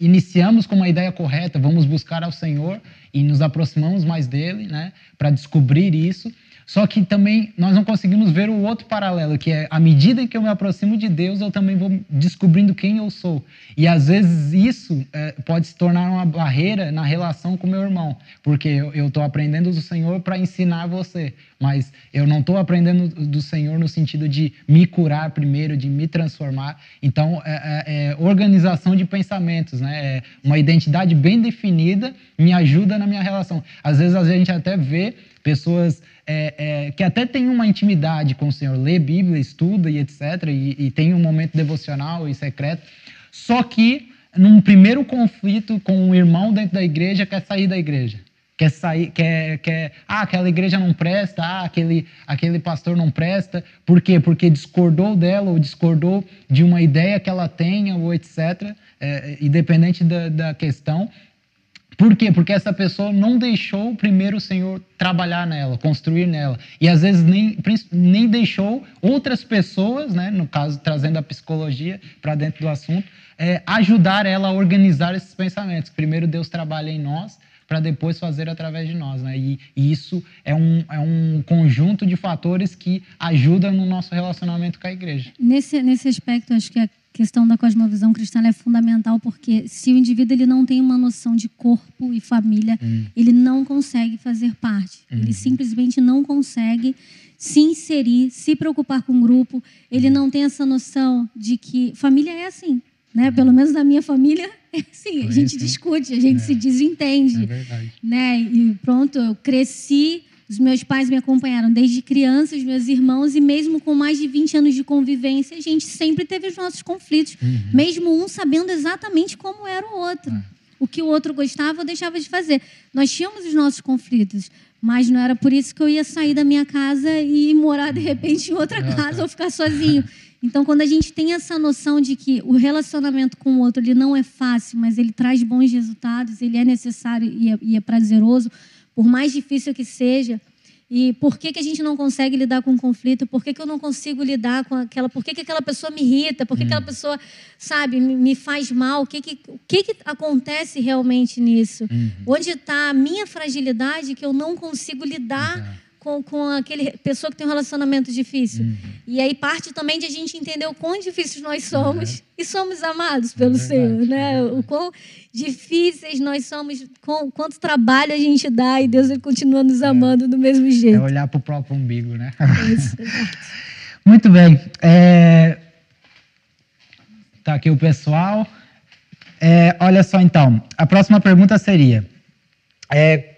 iniciamos com uma ideia correta, vamos buscar ao Senhor e nos aproximamos mais dele, né? Para descobrir isso. Só que também nós não conseguimos ver o outro paralelo, que é à medida que eu me aproximo de Deus, eu também vou descobrindo quem eu sou. E às vezes isso é, pode se tornar uma barreira na relação com meu irmão, porque eu estou aprendendo do Senhor para ensinar você, mas eu não estou aprendendo do Senhor no sentido de me curar primeiro, de me transformar. Então, é, é, é organização de pensamentos, né? É uma identidade bem definida me ajuda na minha relação. Às vezes a gente até vê pessoas é, é, que até têm uma intimidade com o Senhor, lê Bíblia, estuda e etc., e, e tem um momento devocional e secreto, só que num primeiro conflito com um irmão dentro da igreja quer sair da igreja quer sair, quer, quer, ah, aquela igreja não presta, ah, aquele, aquele pastor não presta. Por quê? Porque discordou dela ou discordou de uma ideia que ela tenha ou etc. É, independente da, da questão. Por quê? Porque essa pessoa não deixou primeiro o Senhor trabalhar nela, construir nela. E às vezes nem, nem deixou outras pessoas, né, no caso, trazendo a psicologia para dentro do assunto, é, ajudar ela a organizar esses pensamentos. Primeiro Deus trabalha em nós para depois fazer através de nós. Né? E, e, isso é um, é um conjunto de fatores que ajudam no nosso relacionamento com a igreja. Nesse, nesse aspecto, acho que a questão da cosmovisão cristã é fundamental, porque se o indivíduo ele não tem uma noção de corpo e família, hum. ele não consegue fazer parte. Hum. Ele simplesmente não consegue se inserir, se preocupar com o grupo. Ele hum. não tem essa noção de que família é assim. Né? Pelo menos na minha família, é assim, a gente discute, a gente é. se desentende. É verdade. Né? E pronto, eu cresci, os meus pais me acompanharam desde criança, os meus irmãos, e mesmo com mais de 20 anos de convivência, a gente sempre teve os nossos conflitos, uhum. mesmo um sabendo exatamente como era o outro. É. O que o outro gostava ou deixava de fazer. Nós tínhamos os nossos conflitos, mas não era por isso que eu ia sair da minha casa e morar de repente em outra ah, casa tá. ou ficar sozinho. Então, quando a gente tem essa noção de que o relacionamento com o outro ele não é fácil, mas ele traz bons resultados, ele é necessário e é, e é prazeroso, por mais difícil que seja, e por que, que a gente não consegue lidar com o conflito? Por que, que eu não consigo lidar com aquela. Por que, que aquela pessoa me irrita? Por que, hum. que aquela pessoa, sabe, me faz mal? O que, que, o que, que acontece realmente nisso? Uhum. Onde está a minha fragilidade que eu não consigo lidar com, com aquele pessoa que tem um relacionamento difícil. Uhum. E aí parte também de a gente entender o quão difíceis nós somos uhum. e somos amados pelo é Senhor, né? É o quão difíceis nós somos, com, quanto trabalho a gente dá e Deus ele continua nos é. amando é. do mesmo jeito. É olhar para o próprio umbigo, né? Isso, Muito bem. É... Tá aqui o pessoal. É, olha só então, a próxima pergunta seria: é,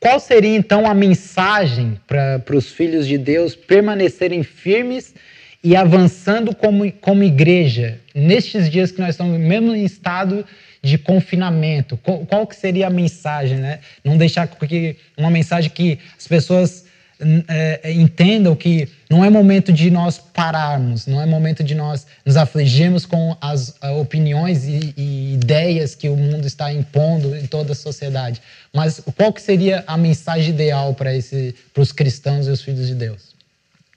qual seria então a mensagem para os filhos de Deus permanecerem firmes e avançando como, como igreja nestes dias que nós estamos, mesmo em estado de confinamento? Qual, qual que seria a mensagem, né? Não deixar porque uma mensagem que as pessoas é, é, entendam que não é momento de nós pararmos, não é momento de nós nos afligirmos com as opiniões e, e ideias que o mundo está impondo em toda a sociedade. Mas qual que seria a mensagem ideal para os cristãos e os filhos de Deus?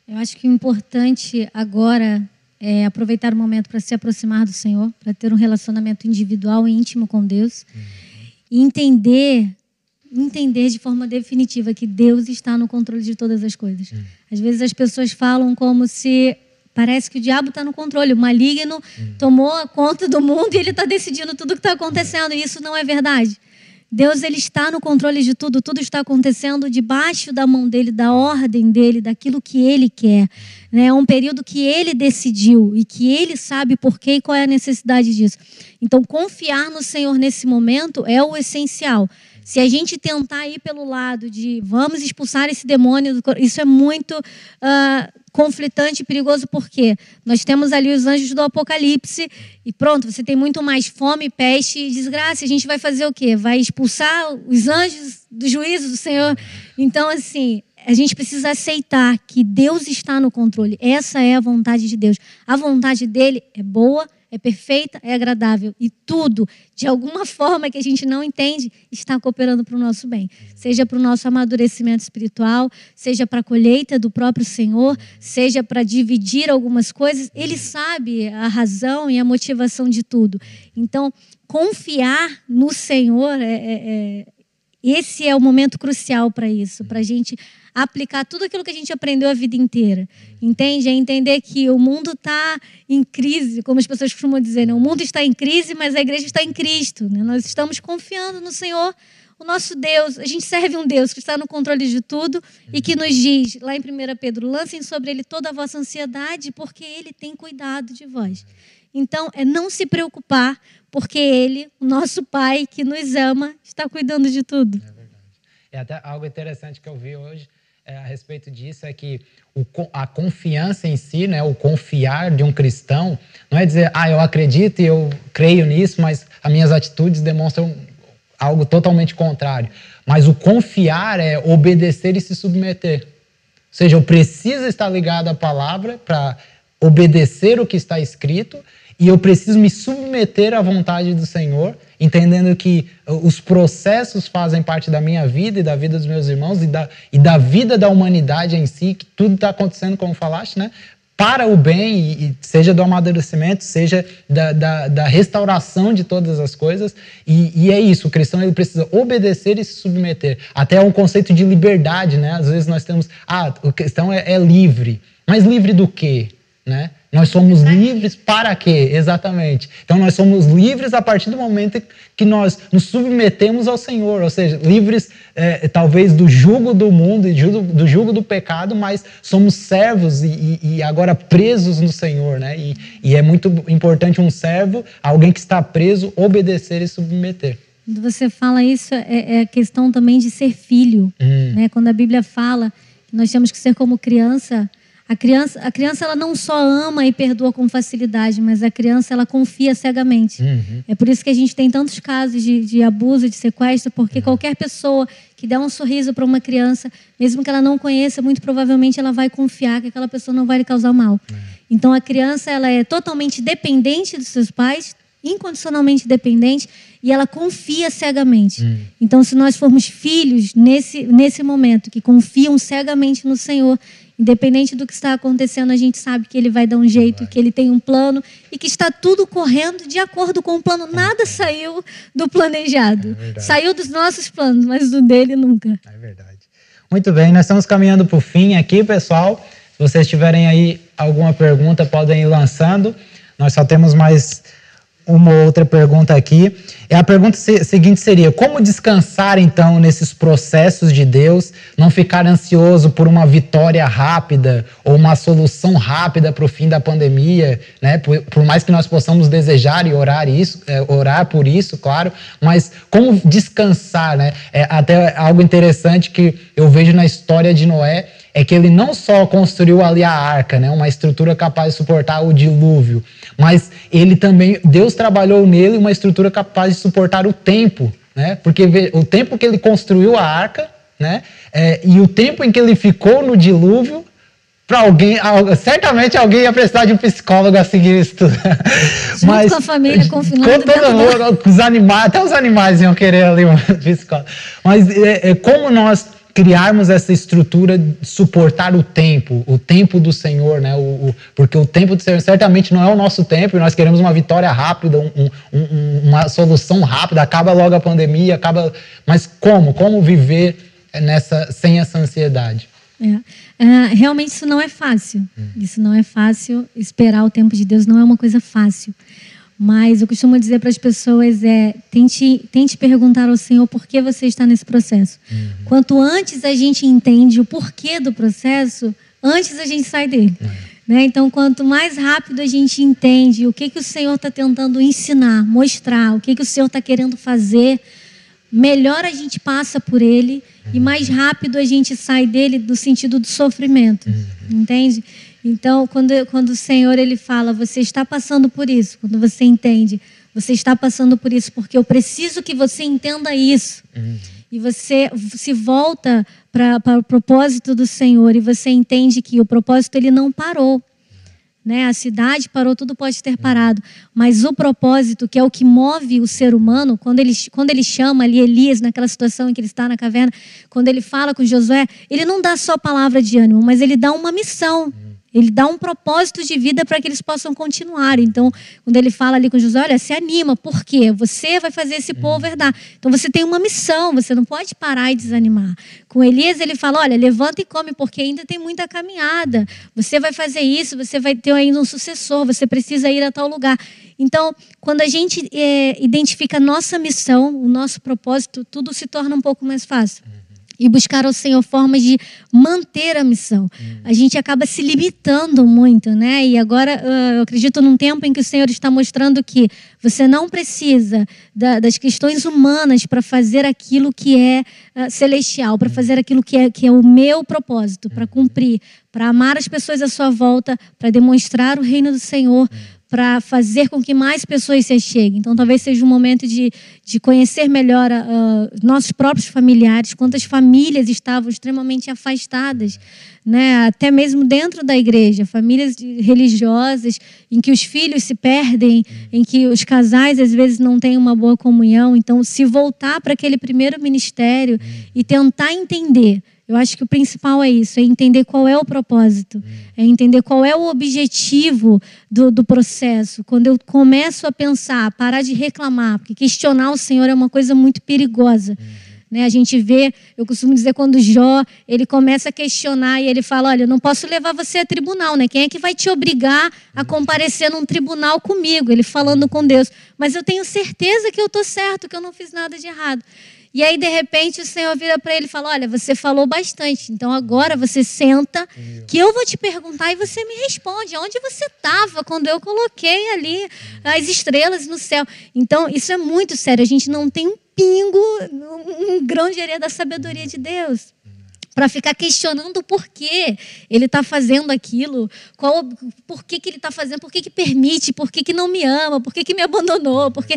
Eu acho que o importante agora é aproveitar o momento para se aproximar do Senhor, para ter um relacionamento individual e íntimo com Deus, uhum. e entender entender de forma definitiva que Deus está no controle de todas as coisas. Hum. Às vezes as pessoas falam como se parece que o diabo está no controle, o maligno hum. tomou a conta do mundo e ele está decidindo tudo o que está acontecendo. E isso não é verdade. Deus ele está no controle de tudo, tudo está acontecendo debaixo da mão dele, da ordem dele, daquilo que ele quer. Né? É um período que ele decidiu e que ele sabe por quê e qual é a necessidade disso. Então, confiar no Senhor nesse momento é o essencial. Se a gente tentar ir pelo lado de vamos expulsar esse demônio, isso é muito uh, conflitante e perigoso, porque nós temos ali os anjos do Apocalipse e pronto, você tem muito mais fome, peste e desgraça. A gente vai fazer o quê? Vai expulsar os anjos do juízo do Senhor? Então, assim, a gente precisa aceitar que Deus está no controle. Essa é a vontade de Deus. A vontade dele é boa, é perfeita, é agradável. E tudo, de alguma forma que a gente não entende, está cooperando para o nosso bem. Seja para o nosso amadurecimento espiritual, seja para a colheita do próprio Senhor, seja para dividir algumas coisas. Ele sabe a razão e a motivação de tudo. Então, confiar no Senhor, é, é, é esse é o momento crucial para isso, para a gente aplicar tudo aquilo que a gente aprendeu a vida inteira. Entende? É entender que o mundo está em crise, como as pessoas costumam dizer, né? o mundo está em crise, mas a igreja está em Cristo. Né? Nós estamos confiando no Senhor, o nosso Deus. A gente serve um Deus que está no controle de tudo e que nos diz, lá em 1 Pedro, lancem sobre ele toda a vossa ansiedade, porque ele tem cuidado de vós. Então, é não se preocupar, porque ele, o nosso Pai que nos ama, está cuidando de tudo. É E até algo interessante que eu vi hoje é, a respeito disso é que o, a confiança em si, né, o confiar de um cristão, não é dizer, ah, eu acredito e eu creio nisso, mas as minhas atitudes demonstram algo totalmente contrário. Mas o confiar é obedecer e se submeter. Ou seja, eu preciso estar ligado à palavra para obedecer o que está escrito e eu preciso me submeter à vontade do Senhor, entendendo que os processos fazem parte da minha vida e da vida dos meus irmãos e da, e da vida da humanidade em si, que tudo está acontecendo, como falaste, né? para o bem, e seja do amadurecimento, seja da, da, da restauração de todas as coisas. E, e, é isso, o cristão ele precisa obedecer e se submeter. Até um conceito de liberdade, né? Às vezes nós temos, ah, o cristão é, é livre. Mas livre do quê? Né? Nós somos livres para quê? Exatamente. Então nós somos livres a partir do momento que nós nos submetemos ao Senhor, ou seja, livres é, talvez do jugo do mundo e do jugo do pecado, mas somos servos e, e agora presos no Senhor, né? E, e, é muito importante um servo, alguém que está preso, obedecer e submeter. Quando você fala isso, é, é questão também de ser filho, hum. né? Quando a Bíblia fala que nós temos que ser como criança a criança, a criança ela não só ama e perdoa com facilidade, mas a criança ela confia cegamente. Uhum. É por isso que a gente tem tantos casos de, de abuso, de sequestro, porque uhum. qualquer pessoa que dá um sorriso para uma criança, mesmo que ela não conheça, muito provavelmente ela vai confiar que aquela pessoa não vai lhe causar mal. Uhum. Então a criança ela é totalmente dependente dos seus pais, incondicionalmente dependente, e ela confia cegamente. Uhum. Então se nós formos filhos nesse nesse momento que confiam cegamente no Senhor, Independente do que está acontecendo, a gente sabe que ele vai dar um jeito, que ele tem um plano e que está tudo correndo de acordo com o plano. Nada saiu do planejado. É saiu dos nossos planos, mas do dele nunca. É verdade. Muito bem, nós estamos caminhando para o fim aqui, pessoal. Se vocês tiverem aí alguma pergunta, podem ir lançando. Nós só temos mais uma outra pergunta aqui. E a pergunta seguinte seria: como descansar então nesses processos de Deus, não ficar ansioso por uma vitória rápida ou uma solução rápida para o fim da pandemia, né? Por, por, mais que nós possamos desejar e orar isso, é, orar por isso, claro, mas como descansar, né? É até algo interessante que eu vejo na história de Noé é que ele não só construiu ali a arca, né, uma estrutura capaz de suportar o dilúvio, mas ele também, Deus trabalhou nele uma estrutura capaz de suportar o tempo, né, porque o tempo que ele construiu a arca, né, é, e o tempo em que ele ficou no dilúvio, para alguém, certamente alguém ia precisar de um psicólogo a seguir isso tudo. Junto Mas, com a família confinada. Com todo mundo, os animais, até os animais iam querer ali um psicólogo. Mas é, é, como nós criarmos essa estrutura de suportar o tempo, o tempo do Senhor, né? O, o, porque o tempo do Senhor certamente não é o nosso tempo e nós queremos uma vitória rápida, um, um, uma solução rápida, acaba logo a pandemia, acaba. Mas como? Como viver nessa sem essa ansiedade? É. É, realmente isso não é fácil. Hum. Isso não é fácil. Esperar o tempo de Deus não é uma coisa fácil. Mas eu costumo dizer para as pessoas é tente, tente perguntar ao Senhor por que você está nesse processo. Uhum. Quanto antes a gente entende o porquê do processo, antes a gente sai dele. Uhum. Né? Então, quanto mais rápido a gente entende o que, que o Senhor está tentando ensinar, mostrar, o que, que o Senhor está querendo fazer, melhor a gente passa por ele uhum. e mais rápido a gente sai dele do sentido do sofrimento. Uhum. Entende? Então, quando, quando o Senhor ele fala, você está passando por isso, quando você entende, você está passando por isso porque eu preciso que você entenda isso. Uhum. E você se volta para o propósito do Senhor e você entende que o propósito ele não parou. Né? A cidade parou, tudo pode ter parado. Mas o propósito, que é o que move o ser humano, quando ele, quando ele chama ali Elias, naquela situação em que ele está na caverna, quando ele fala com Josué, ele não dá só palavra de ânimo, mas ele dá uma missão. Ele dá um propósito de vida para que eles possam continuar. Então, quando ele fala ali com José, olha, se anima, por quê? Você vai fazer esse povo herdar. Então, você tem uma missão, você não pode parar e desanimar. Com Elias, ele fala, olha, levanta e come, porque ainda tem muita caminhada. Você vai fazer isso, você vai ter ainda um sucessor, você precisa ir a tal lugar. Então, quando a gente é, identifica a nossa missão, o nosso propósito, tudo se torna um pouco mais fácil. E buscar ao Senhor formas de manter a missão. A gente acaba se limitando muito, né? E agora eu acredito num tempo em que o Senhor está mostrando que você não precisa das questões humanas para fazer aquilo que é celestial, para fazer aquilo que é, que é o meu propósito, para cumprir, para amar as pessoas à sua volta, para demonstrar o reino do Senhor para fazer com que mais pessoas se cheguem. Então, talvez seja um momento de, de conhecer melhor uh, nossos próprios familiares, quantas famílias estavam extremamente afastadas, né? até mesmo dentro da igreja, famílias religiosas em que os filhos se perdem, em que os casais às vezes não têm uma boa comunhão. Então, se voltar para aquele primeiro ministério e tentar entender eu acho que o principal é isso, é entender qual é o propósito, é entender qual é o objetivo do, do processo. Quando eu começo a pensar, parar de reclamar, porque questionar o Senhor é uma coisa muito perigosa. Né? A gente vê, eu costumo dizer, quando Jó ele começa a questionar e ele fala: Olha, eu não posso levar você a tribunal, né? Quem é que vai te obrigar a comparecer num tribunal comigo? Ele falando com Deus. Mas eu tenho certeza que eu estou certo, que eu não fiz nada de errado. E aí, de repente, o Senhor vira para ele e fala: Olha, você falou bastante, então agora você senta, que eu vou te perguntar e você me responde. Onde você estava quando eu coloquei ali as estrelas no céu? Então, isso é muito sério. A gente não tem um pingo, um grão de areia da sabedoria de Deus para ficar questionando o porquê ele está fazendo aquilo, qual, por que, que ele está fazendo, por que, que permite, por que, que não me ama, por que, que me abandonou, porque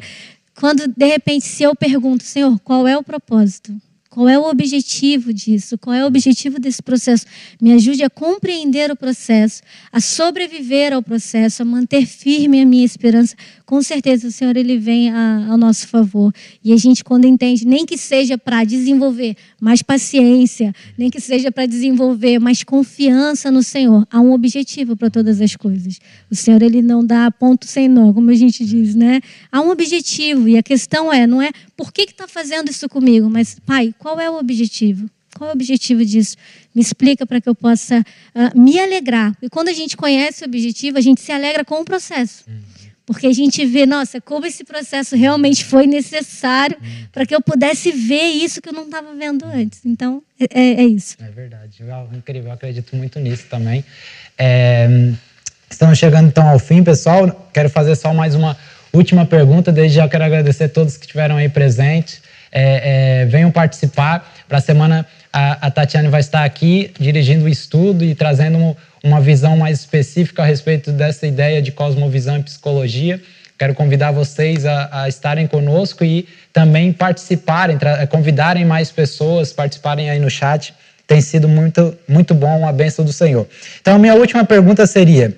quando, de repente, se eu pergunto, Senhor, qual é o propósito? Qual é o objetivo disso? Qual é o objetivo desse processo? Me ajude a compreender o processo, a sobreviver ao processo, a manter firme a minha esperança. Com certeza o Senhor ele vem a, ao nosso favor. E a gente quando entende, nem que seja para desenvolver mais paciência, nem que seja para desenvolver mais confiança no Senhor, há um objetivo para todas as coisas. O Senhor ele não dá ponto sem nó, como a gente diz, né? Há um objetivo e a questão é, não é por que está fazendo isso comigo, mas Pai, qual é o objetivo? Qual é o objetivo disso? Me explica para que eu possa uh, me alegrar. E quando a gente conhece o objetivo, a gente se alegra com o processo. Porque a gente vê, nossa, como esse processo realmente foi necessário para que eu pudesse ver isso que eu não estava vendo antes. Então, é, é, é, isso. É verdade. Incrível, eu acredito muito nisso também. É, estamos chegando então ao fim, pessoal. Quero fazer só mais uma última pergunta. Desde já quero agradecer a todos que estiveram aí presentes é, é, venham participar. Para a semana, a, Tatiane vai estar aqui dirigindo o estudo e trazendo uma, uma visão mais específica a respeito dessa ideia de cosmovisão e psicologia. Quero convidar vocês a, a estarem conosco e também participarem, convidarem mais pessoas, participarem aí no chat. Tem sido muito, muito bom, a bênção do Senhor. Então, a minha última pergunta seria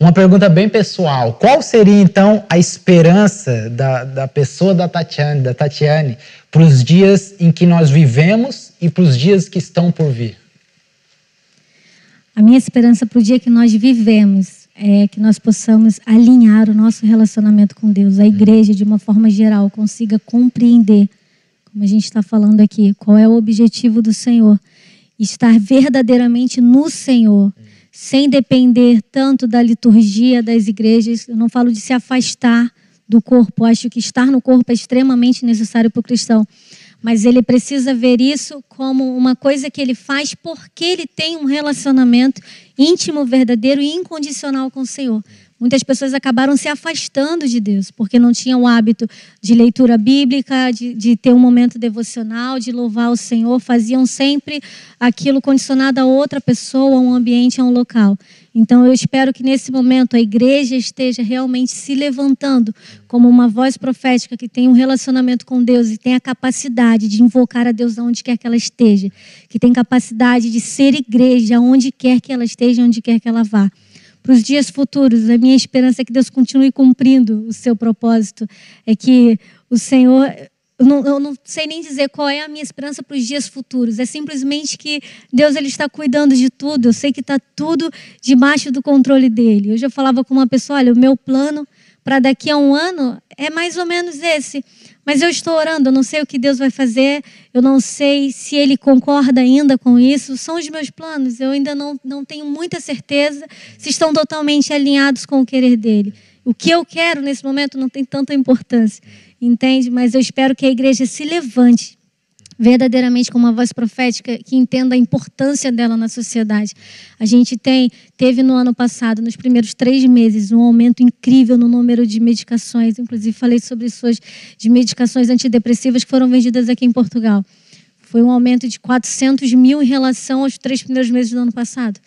uma pergunta bem pessoal. Qual seria, então, a esperança da, da pessoa da Tatiane, da Tatiane, para os dias em que nós vivemos e para os dias que estão por vir? A minha esperança para o dia que nós vivemos é que nós possamos alinhar o nosso relacionamento com Deus, a igreja, de uma forma geral, consiga compreender, como a gente está falando aqui, qual é o objetivo do Senhor. Estar verdadeiramente no Senhor sem depender tanto da liturgia das igrejas. Eu não falo de se afastar do corpo, acho que estar no corpo é extremamente necessário para o cristão. Mas ele precisa ver isso como uma coisa que ele faz porque ele tem um relacionamento íntimo, verdadeiro e incondicional com o Senhor. Muitas pessoas acabaram se afastando de Deus, porque não tinham o hábito de leitura bíblica, de, de, ter um momento devocional, de louvar o Senhor, faziam sempre aquilo condicionado a outra pessoa, a um ambiente, a um local. Então eu espero que nesse momento a igreja esteja realmente se levantando como uma voz profética que tem um relacionamento com Deus e tem a capacidade de invocar a Deus aonde quer que ela esteja, que tem capacidade de ser igreja onde quer que ela esteja, onde quer que ela vá para os dias futuros. A minha esperança é que Deus continue cumprindo o seu propósito. É que o Senhor. Eu não, eu não sei nem dizer qual é a minha esperança para os dias futuros. É simplesmente que Deus ele está cuidando de tudo. Eu sei que está tudo debaixo do controle dele. Hoje eu falava com uma pessoa: olha, o meu plano para daqui a um ano é mais ou menos esse. Mas eu estou orando, eu não sei o que Deus vai fazer, eu não sei se Ele concorda ainda com isso. São os meus planos, eu ainda não, não tenho muita certeza se estão totalmente alinhados com o querer dele. O que eu quero nesse momento não tem tanta importância, entende? Mas eu espero que a igreja se levante verdadeiramente como uma voz profética que entenda a importância dela na sociedade. A gente tem, teve no ano passado, nos primeiros três meses, um aumento incrível no número de medicações. Inclusive, falei sobre isso hoje, de medicações antidepressivas que foram vendidas aqui em Portugal. Foi um aumento de 400 mil em relação aos três primeiros meses do ano passado.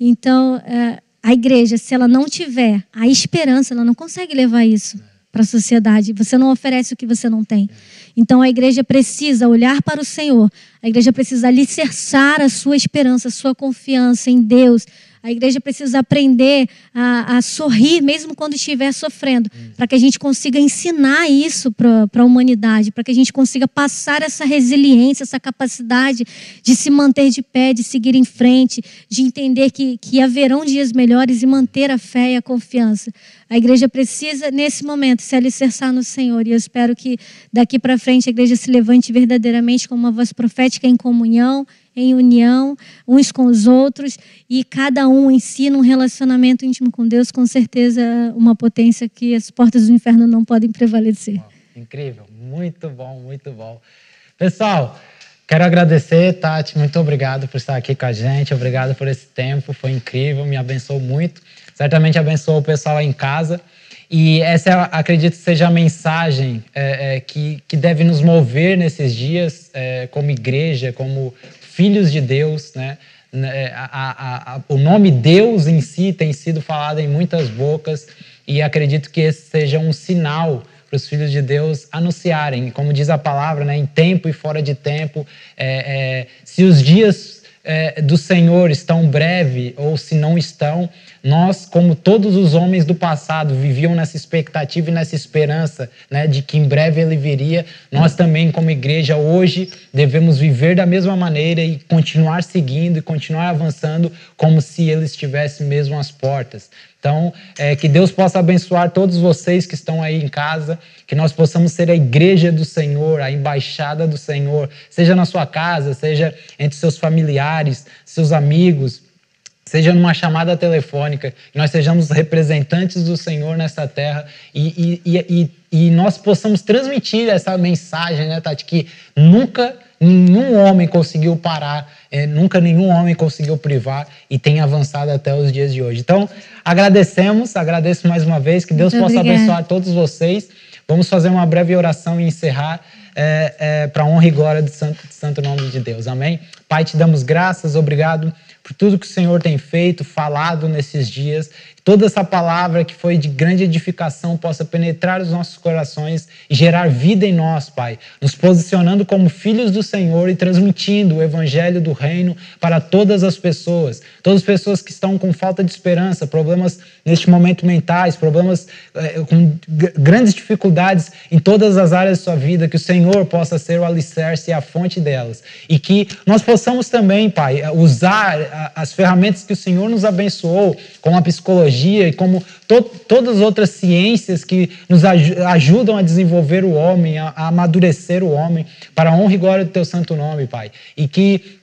Então, é, a igreja, se ela não tiver a esperança, ela não consegue levar isso para a sociedade. Você não oferece o que você não tem. Então a igreja precisa olhar para o Senhor. A igreja precisa alicerçar a sua esperança, a sua confiança em Deus, a igreja precisa aprender a, a sorrir, mesmo quando estiver sofrendo, para que a gente consiga ensinar isso para a humanidade, para que a gente consiga passar essa resiliência, essa capacidade de se manter de pé, de seguir em frente, de entender que, que haverão dias melhores e manter a fé e a confiança. A igreja precisa, nesse momento, se alicerçar no Senhor. E eu espero que daqui para frente a igreja se levante verdadeiramente como uma voz profética em comunhão, em união uns com os outros e cada um ensina um relacionamento íntimo com Deus, com certeza uma potência que as portas do inferno não podem prevalecer. Incrível, muito bom, muito bom. Pessoal, quero agradecer, Tati, muito obrigado por estar aqui com a gente, obrigado por esse tempo, foi incrível, me abençoou muito, certamente abençoou o pessoal aí em casa. E essa, acredito, seja a mensagem é, é, que, que deve nos mover nesses dias, é, como igreja, como filhos de Deus, né? né a, a, a, o nome Deus em si tem sido falado em muitas bocas e acredito que esse seja um sinal para os filhos de Deus anunciarem, como diz a palavra, né, em tempo e fora de tempo, é, é, se os dias é, do Senhor estão breve ou se não estão, nós, como todos os homens do passado viviam nessa expectativa e nessa esperança né, de que em breve ele viria, nós também, como igreja, hoje devemos viver da mesma maneira e continuar seguindo e continuar avançando como se ele estivesse mesmo às portas. Então, é, que Deus possa abençoar todos vocês que estão aí em casa, que nós possamos ser a igreja do Senhor, a embaixada do Senhor, seja na sua casa, seja entre seus familiares, seus amigos seja numa chamada telefônica, que nós sejamos representantes do Senhor nessa terra e, e, e, e, nós possamos transmitir essa mensagem, né, Tati, que nunca nenhum homem conseguiu parar, é, nunca nenhum homem conseguiu privar e tem avançado até os dias de hoje. Então, agradecemos, agradeço mais uma vez, que Deus Muito possa obrigada. abençoar todos vocês. Vamos fazer uma breve oração e encerrar é, é, para a honra e glória do santo, do santo nome de Deus. Amém? Pai, te damos graças, obrigado por tudo que o Senhor tem feito, falado nesses dias. Toda essa palavra que foi de grande edificação possa penetrar os nossos corações e gerar vida em nós, Pai, nos posicionando como filhos do Senhor e transmitindo o evangelho do reino para todas as pessoas, todas as pessoas que estão com falta de esperança, problemas neste momento mentais, problemas é, com grandes dificuldades em todas as áreas de sua vida, que o Senhor possa ser o alicerce e a fonte delas. E que nós possamos também, Pai, usar as ferramentas que o Senhor nos abençoou, com a psicologia e como to todas as outras ciências que nos aj ajudam a desenvolver o homem, a, a amadurecer o homem, para a honra e glória do teu santo nome, Pai. E que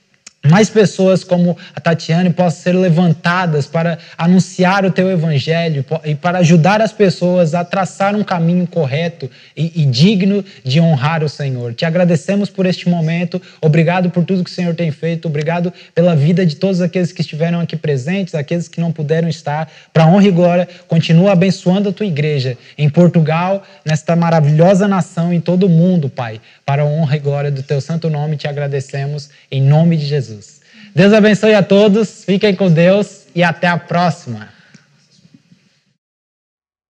mais pessoas como a Tatiane possam ser levantadas para anunciar o teu evangelho e para ajudar as pessoas a traçar um caminho correto e, e, digno de honrar o Senhor. Te agradecemos por este momento, obrigado por tudo que o Senhor tem feito, obrigado pela vida de todos aqueles que estiveram aqui presentes, aqueles que não puderam estar. Para honra e glória, continua abençoando a tua igreja em Portugal, nesta maravilhosa nação, em todo o mundo, Pai. Para a honra e glória do teu santo nome, te agradecemos em nome de Jesus. Deus abençoe a todos, fiquem com Deus e até a próxima.